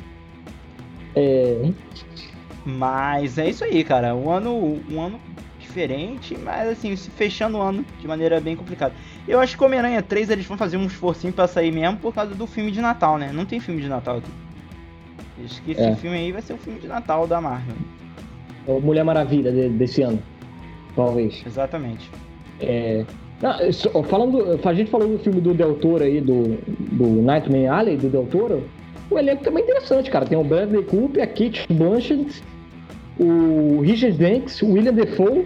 É. Mas é isso aí, cara. Um ano, um ano diferente, mas assim, se fechando o ano de maneira bem complicada. Eu acho que Homem-Aranha 3 eles vão fazer um esforcinho pra sair mesmo por causa do filme de Natal, né? Não tem filme de Natal aqui. Acho que esse é. filme aí vai ser o filme de Natal da Marvel. o Mulher Maravilha de, desse ano, talvez. Exatamente. É, não, só- falando, a gente falou do filme do Del Toro aí, do, do Nightmare Alley, do Del Toro. O elenco também é interessante, cara. Tem o Bradley Cooper, a Kate Blanchett, o Richard Banks, o William Defoe,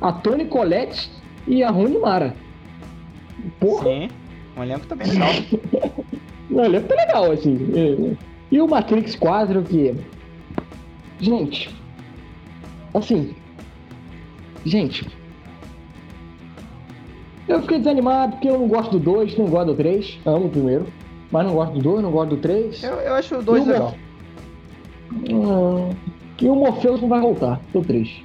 a Toni Collette e a Rooney Mara. Porra, Sim. O elenco tá bem legal. *laughs* o elenco tá legal, assim. E o Matrix 4, que... Gente, assim... Gente... Eu fiquei desanimado porque eu não gosto do 2, não gosto do 3. Amo o primeiro. Mas não gosto do 2, não gosto do 3. Eu, eu acho o 2 E o legal. Hum, e o Morpheus não vai voltar, tô triste.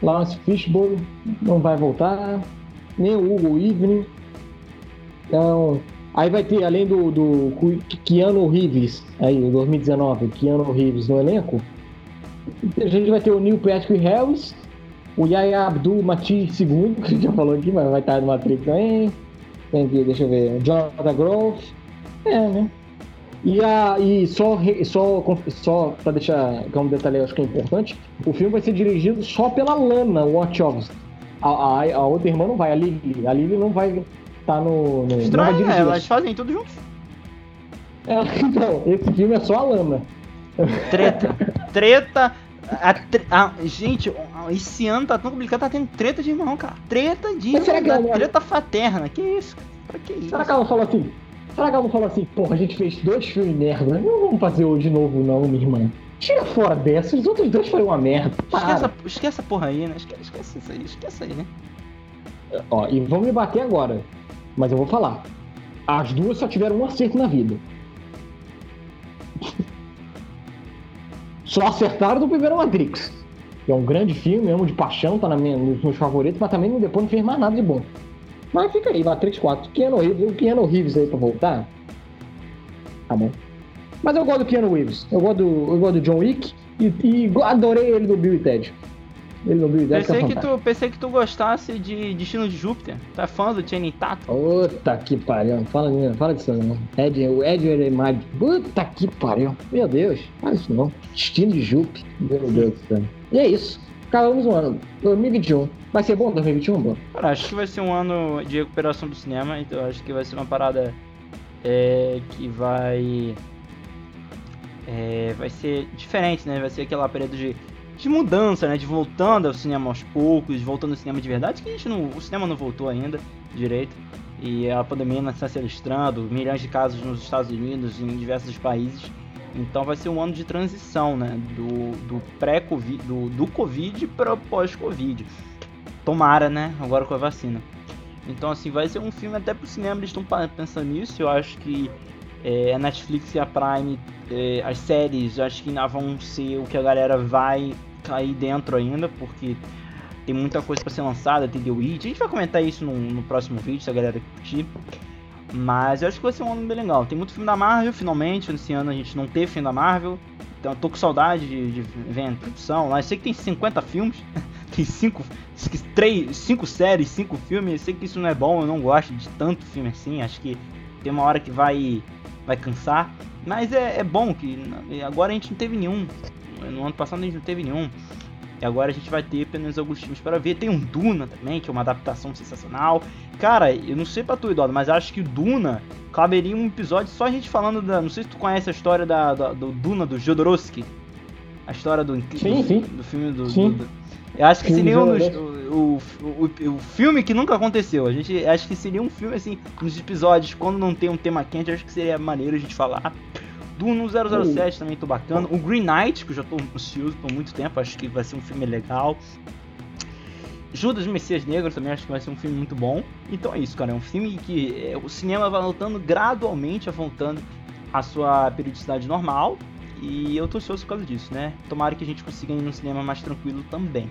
Lawrence Fishburne não vai voltar, nem o Hugo Evening. Então, aí vai ter, além do, do Keanu Reeves, aí, em 2019, Keanu Reeves no elenco, a gente vai ter o Neil Patrick Harris, o Yahya Abdul Mati II, que a gente já falou aqui, mas vai estar no Matrix também. Tem aqui, deixa eu ver, Jonathan Groff. É, né? E, a, e só, só, só para deixar como detalhe, eu acho que é importante, o filme vai ser dirigido só pela Lana Wachowski. A, a, a outra irmã não vai, a Lily. A Lily não vai estar no, no. não vai Estranho, né? dirigir. Elas fazem tudo junto. É, *laughs* então, esse filme é só a Lana. Treta. Treta. A a- gente, esse ano tá tão complicado, tá tendo treta de irmão, cara. Treta de Mas será irmão, que ela- treta fraterna. Que isso? cara? Pra que isso? Será que ela falou assim? Será que ela não falou assim, porra, a gente fez dois filmes merda, não vamos fazer hoje de novo não, minha irmã. Tira fora dessa, os outros dois foram uma merda. Esquece, esquece essa porra aí, né? Esquece, esquece isso aí, esquece aí, né? Ó, e vão me bater agora. Mas eu vou falar. As duas só tiveram um acerto na vida. Só acertaram do primeiro Matrix. Que é um grande filme, amo de paixão, tá na minha, nos meus favoritos, mas também depois não fez mais nada de bom. Mas fica aí, Matrix 4. Keanu Reeves, o Keanu Reeves aí pra voltar. Tá bom. Mas eu gosto do Keanu Reeves. Eu gosto do, eu gosto do John Wick. E, e adorei ele do Bill e Ted. Ele e Ted Pensei que, tu, pensei que tu gostasse de Destino de Júpiter. Tá fã do Channing Tatum? Puta que pariu, fala, não fala disso não. Ed, o Ed é Mag. Puta que pariu. Meu Deus, fala isso não. Destino de Jupe. Meu Deus do céu. E é isso. Acabamos o ano. 2021. Vai ser bom 2021, bom? Cara, acho que vai ser um ano de recuperação do cinema, então acho que vai ser uma parada é, que vai. é, vai ser diferente, né? Vai ser aquela período de, de mudança, né? De voltando ao cinema aos poucos, voltando ao cinema de verdade, que a gente não, o cinema não voltou ainda direito. E a pandemia está se alastrando, milhões de casos nos Estados Unidos e em diversos países. Então vai ser um ano de transição, né? Do, do pré-Covid, do, do Covid para pós-Covid. Tomara, né? Agora com a vacina. Então, assim, vai ser um filme até pro cinema, eles estão pensando nisso. Eu acho que é, a Netflix e a Prime, é, as séries, acho que ainda vão ser o que a galera vai cair dentro ainda, porque tem muita coisa para ser lançada, tem The Witch. A gente vai comentar isso no, no próximo vídeo, se a galera curtir. Mas eu acho que vai ser um ano bem legal. Tem muito filme da Marvel, finalmente. Esse ano a gente não teve filme da Marvel. Então eu tô com saudade de, de ver a produção. Lá eu sei que tem 50 filmes. *laughs* tem 5 três, cinco séries, 5 filmes. Eu sei que isso não é bom, eu não gosto de tanto filme assim. Acho que tem uma hora que vai, vai cansar. Mas é, é bom que agora a gente não teve nenhum. No ano passado a gente não teve nenhum. E agora a gente vai ter pelo menos alguns filmes para ver. Tem um Duna também, que é uma adaptação sensacional. Cara, eu não sei pra tu, Eduardo, mas acho que o Duna caberia um episódio só a gente falando da. Não sei se tu conhece a história da, da- do Duna, do Jodorowsky. A história do, Sim, do, sim. do filme do, Sim. do- Eu acho que seria um o, o, o, o filme que nunca aconteceu. A gente acho que seria um filme assim, nos episódios, quando não tem um tema quente, acho que seria maneiro a gente falar. Duna 007 também tô bacana. O Green Knight, que eu já tô ansioso por muito tempo, acho que vai ser um filme legal. Judas Messias Negro também acho que vai ser um filme muito bom. Então é isso, cara. É um filme que é, o cinema vai voltando gradualmente, voltando à sua periodicidade normal. E eu tô ansioso por causa disso, né? Tomara que a gente consiga ir num cinema mais tranquilo também.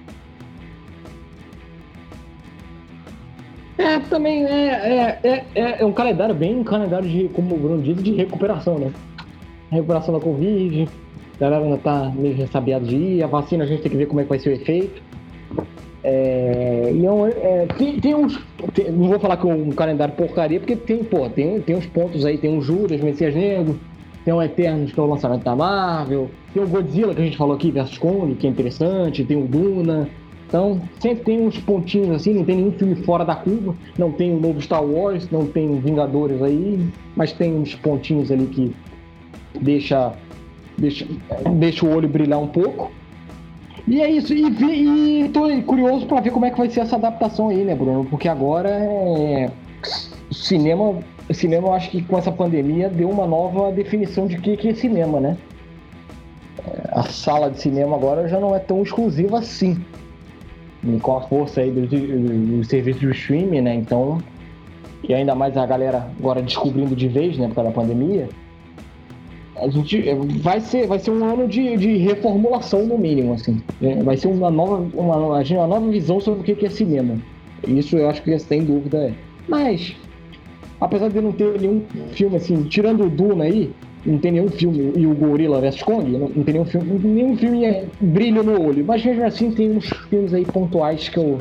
É, também é, é, é, é, é um calendário bem um calendário de, como o Bruno disse, de recuperação, né? Recuperação da Covid, a galera ainda tá meio ressabiado de ir, a vacina a gente tem que ver como é que vai ser o efeito. É, e é é, tem, tem uns. tem- não vou falar que é um calendário porcaria, porque tem, pô, tem, tem uns pontos aí, tem um Judas, Messias Negro, tem o Eternos, que é o lançamento da Marvel, tem o Godzilla, que a gente falou aqui, versus Kong, que é interessante, tem o Duna. Então, sempre tem uns pontinhos assim, não tem nenhum filme fora da curva, não tem o novo Star Wars, não tem Vingadores aí, mas tem uns pontinhos ali que deixa, deixa, deixa o olho brilhar um pouco. E é isso, e, e tô curioso para ver como é que vai ser essa adaptação aí, né, Bruno? Porque agora é. Cinema, cinema, eu acho que com essa pandemia deu uma nova definição de que, que é cinema, né? A sala de cinema agora já não é tão exclusiva assim. E com a força aí do, do, do serviço de streaming, né? Então, e ainda mais a galera agora descobrindo de vez, né, por causa da pandemia, a gente vai ser, vai ser um ano de, de reformulação no mínimo, assim. É, vai ser uma nova, uma, uma nova visão sobre o que é cinema. Isso eu acho que sem dúvida é. Mas, apesar de não ter nenhum filme assim, tirando o Duna aí, não tem nenhum filme, e o Gorilla vs Kong, não, não tem nenhum filme, nenhum filme é brilho no olho. Mas mesmo assim tem uns filmes aí pontuais que eu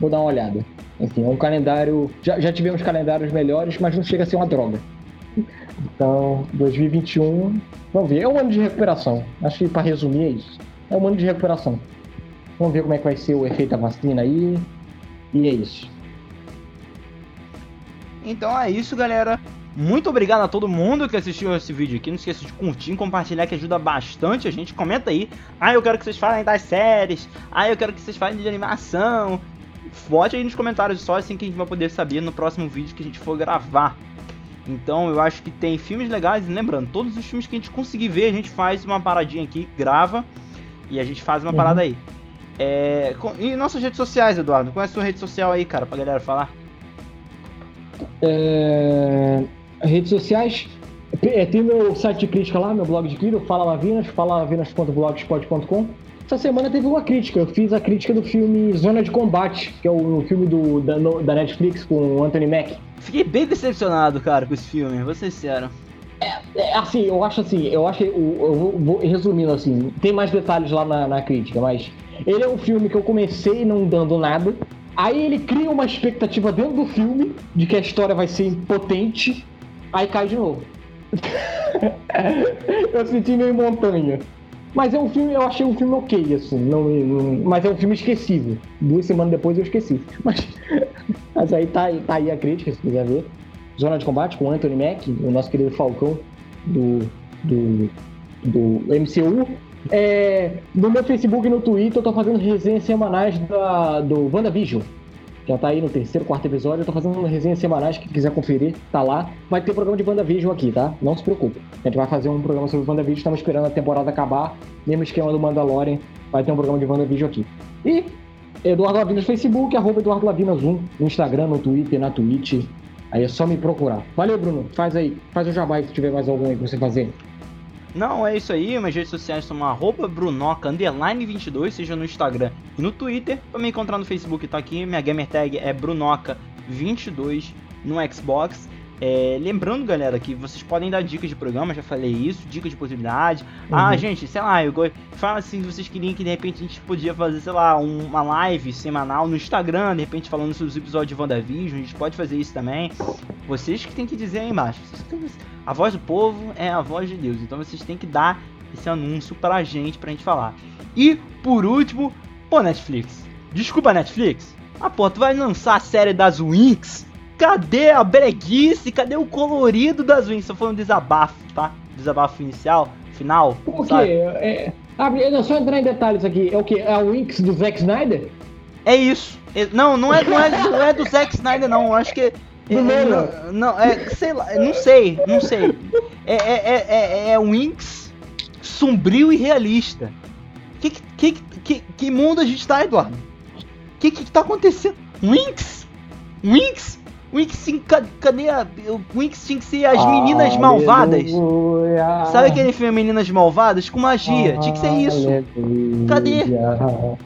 vou dar uma olhada. Enfim, é um calendário. Já, já tivemos calendários melhores, mas não chega a ser uma droga. Então, 2021, vamos ver. É um ano de recuperação. Acho que para resumir é isso. É um ano de recuperação. Vamos ver como é que vai ser o efeito da vacina aí. E é isso. Então é isso, galera. Muito obrigado a todo mundo que assistiu esse vídeo aqui. Não esqueça de curtir compartilhar, que ajuda bastante a gente. Comenta aí. Ah, eu quero que vocês falem das séries. Ah, eu quero que vocês falem de animação. Bote aí nos comentários só assim que a gente vai poder saber no próximo vídeo que a gente for gravar. Então eu acho que tem filmes legais. E lembrando, todos os filmes que a gente conseguir ver, a gente faz uma paradinha aqui, grava e a gente faz uma uhum. parada aí. É, e nossas redes sociais, Eduardo? Qual é a sua rede social aí, cara, pra galera falar? É, redes sociais. É, tem meu site de crítica lá, meu blog de crítica, Fala Lavinas, falalavinas.blogspot.com. Essa semana teve uma crítica. Eu fiz a crítica do filme Zona de Combate, que é o filme do, da, da Netflix com o Anthony Mack. Fiquei bem decepcionado, cara, com esse filme, vou ser sincero. É, é, assim, eu acho assim, eu acho que eu, eu vou, vou, resumindo assim, tem mais detalhes lá na, na, crítica, mas ele é um filme que eu comecei não dando nada, aí ele cria uma expectativa dentro do filme de que a história vai ser impotente, aí cai de novo. *laughs* eu senti meio montanha. Mas é um filme, eu achei um filme ok, assim. Não, não, mas é um filme esquecível. Duas semanas depois eu esqueci. *laughs* Mas, mas aí tá, tá aí a crítica, se quiser ver. Zona de Combate com Anthony Mack, o nosso querido Falcão do, do, do MCU. É, no meu Facebook e no Twitter eu tô fazendo resenhas semanais da, do WandaVision. Já tá aí no terceiro, quarto episódio. Eu tô fazendo resenhas semanais, quem quiser conferir, tá lá. Vai ter programa de WandaVision aqui, tá? Não se preocupe. A gente vai fazer um programa sobre WandaVision, estamos esperando a temporada acabar. Mesmo esquema do Mandalorian, vai ter um programa de WandaVision aqui. E Eduardo Lavinas no Facebook, arroba Eduardo Lavinas 1, no Instagram, no Twitter, na Twitch. Aí é só me procurar. Valeu, Bruno. Faz aí. Faz o jabá se tiver mais algum aí pra você fazer. Não, é isso aí. Minhas redes sociais são arroba brunoca, underline 22, seja no Instagram e no Twitter. Pra me encontrar no Facebook tá aqui. Minha gamer tag é brunoca22 no Xbox. É, lembrando, galera, que vocês podem dar dicas de programa, já falei isso, dicas de possibilidade. Ah, uhum. Ah, gente, sei lá, eu fala assim se vocês queriam que de repente a gente podia fazer, sei lá, uma live semanal no Instagram, de repente falando sobre os episódios de WandaVision, a gente pode fazer isso também. Vocês que tem que dizer aí embaixo. A voz do povo é a voz de Deus, então vocês têm que dar esse anúncio pra gente, pra gente falar. E, por último, pô, Netflix. Desculpa, Netflix. Ah, pô, tu vai lançar a série das Winx? Cadê a breguice? Cadê o colorido das Wings? Só foi um desabafo, tá? Desabafo inicial, final. Por quê? É, é, só entrar em detalhes aqui. É o que? É a Winx do Zack Snyder? É isso. É, não, não é, não é, não é do Zack Snyder, não. Eu acho que. *laughs* É, não, não, é, sei lá, não sei, não sei. É, é, é, é, é Winx sombrio e realista. Que, que, que, que mundo a gente tá, Eduardo? O que, que tá acontecendo? Winx? Winx? Winx, cadê a. O Winx tinha que ser as meninas Aleluia. malvadas. Sabe aquele filme Meninas Malvadas? Com magia. Tinha que ser isso. Cadê?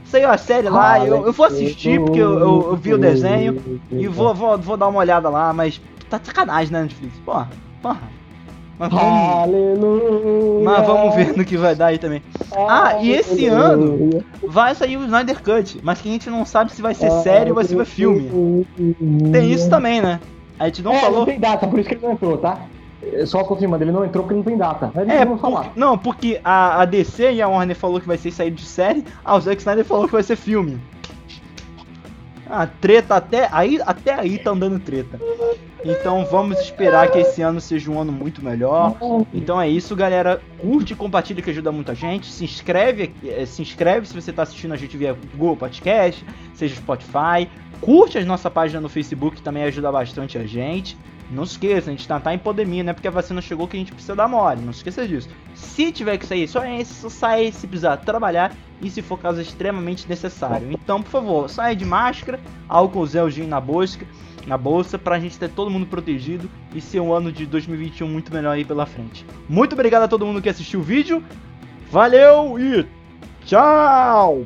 Saiu a série lá. Eu, eu vou assistir porque eu, eu, eu, vi o desenho. E vou, vou, vou dar uma olhada lá. Mas tá de sacanagem, né, Netflix? Porra, porra. Mas vamos, Aleluia. mas vamos ver no que vai dar aí também. Ah, e esse ano vai sair o Snyder Cut, mas que a gente não sabe se vai ser série ou vai ser filme. Tem isso também, né? A gente não é, falou. Não tem data, por isso que ele não entrou, tá? Só confirmando, ele não entrou porque não tem data. Mas É, vamos falar. não, porque a, a DC e a Warner falou que vai ser saída de série, a o Zack Snyder falou que vai ser filme. Ah, treta até aí, até aí tá andando treta. Então vamos esperar que esse ano seja um ano muito melhor. Então é isso, galera. Curte e compartilha que ajuda muita gente. Se inscreve, eh, se inscreve se você tá assistindo a gente via Google Podcast, seja Spotify. Curte a nossa página no Facebook, também ajuda bastante a gente. Não esqueça, a gente tá, tá em pandemia, não é porque a vacina chegou que a gente precisa dar mole. Não esqueça disso. Se tiver que sair, só, é, só sair se precisar trabalhar e se for caso extremamente necessário. Então, por favor, saia de máscara, álcool gelzinho na bolsa, na bolsa, pra gente ter todo mundo protegido e ser um ano de 2021 muito melhor aí pela frente. Muito obrigado a todo mundo que assistiu o vídeo. Valeu e tchau!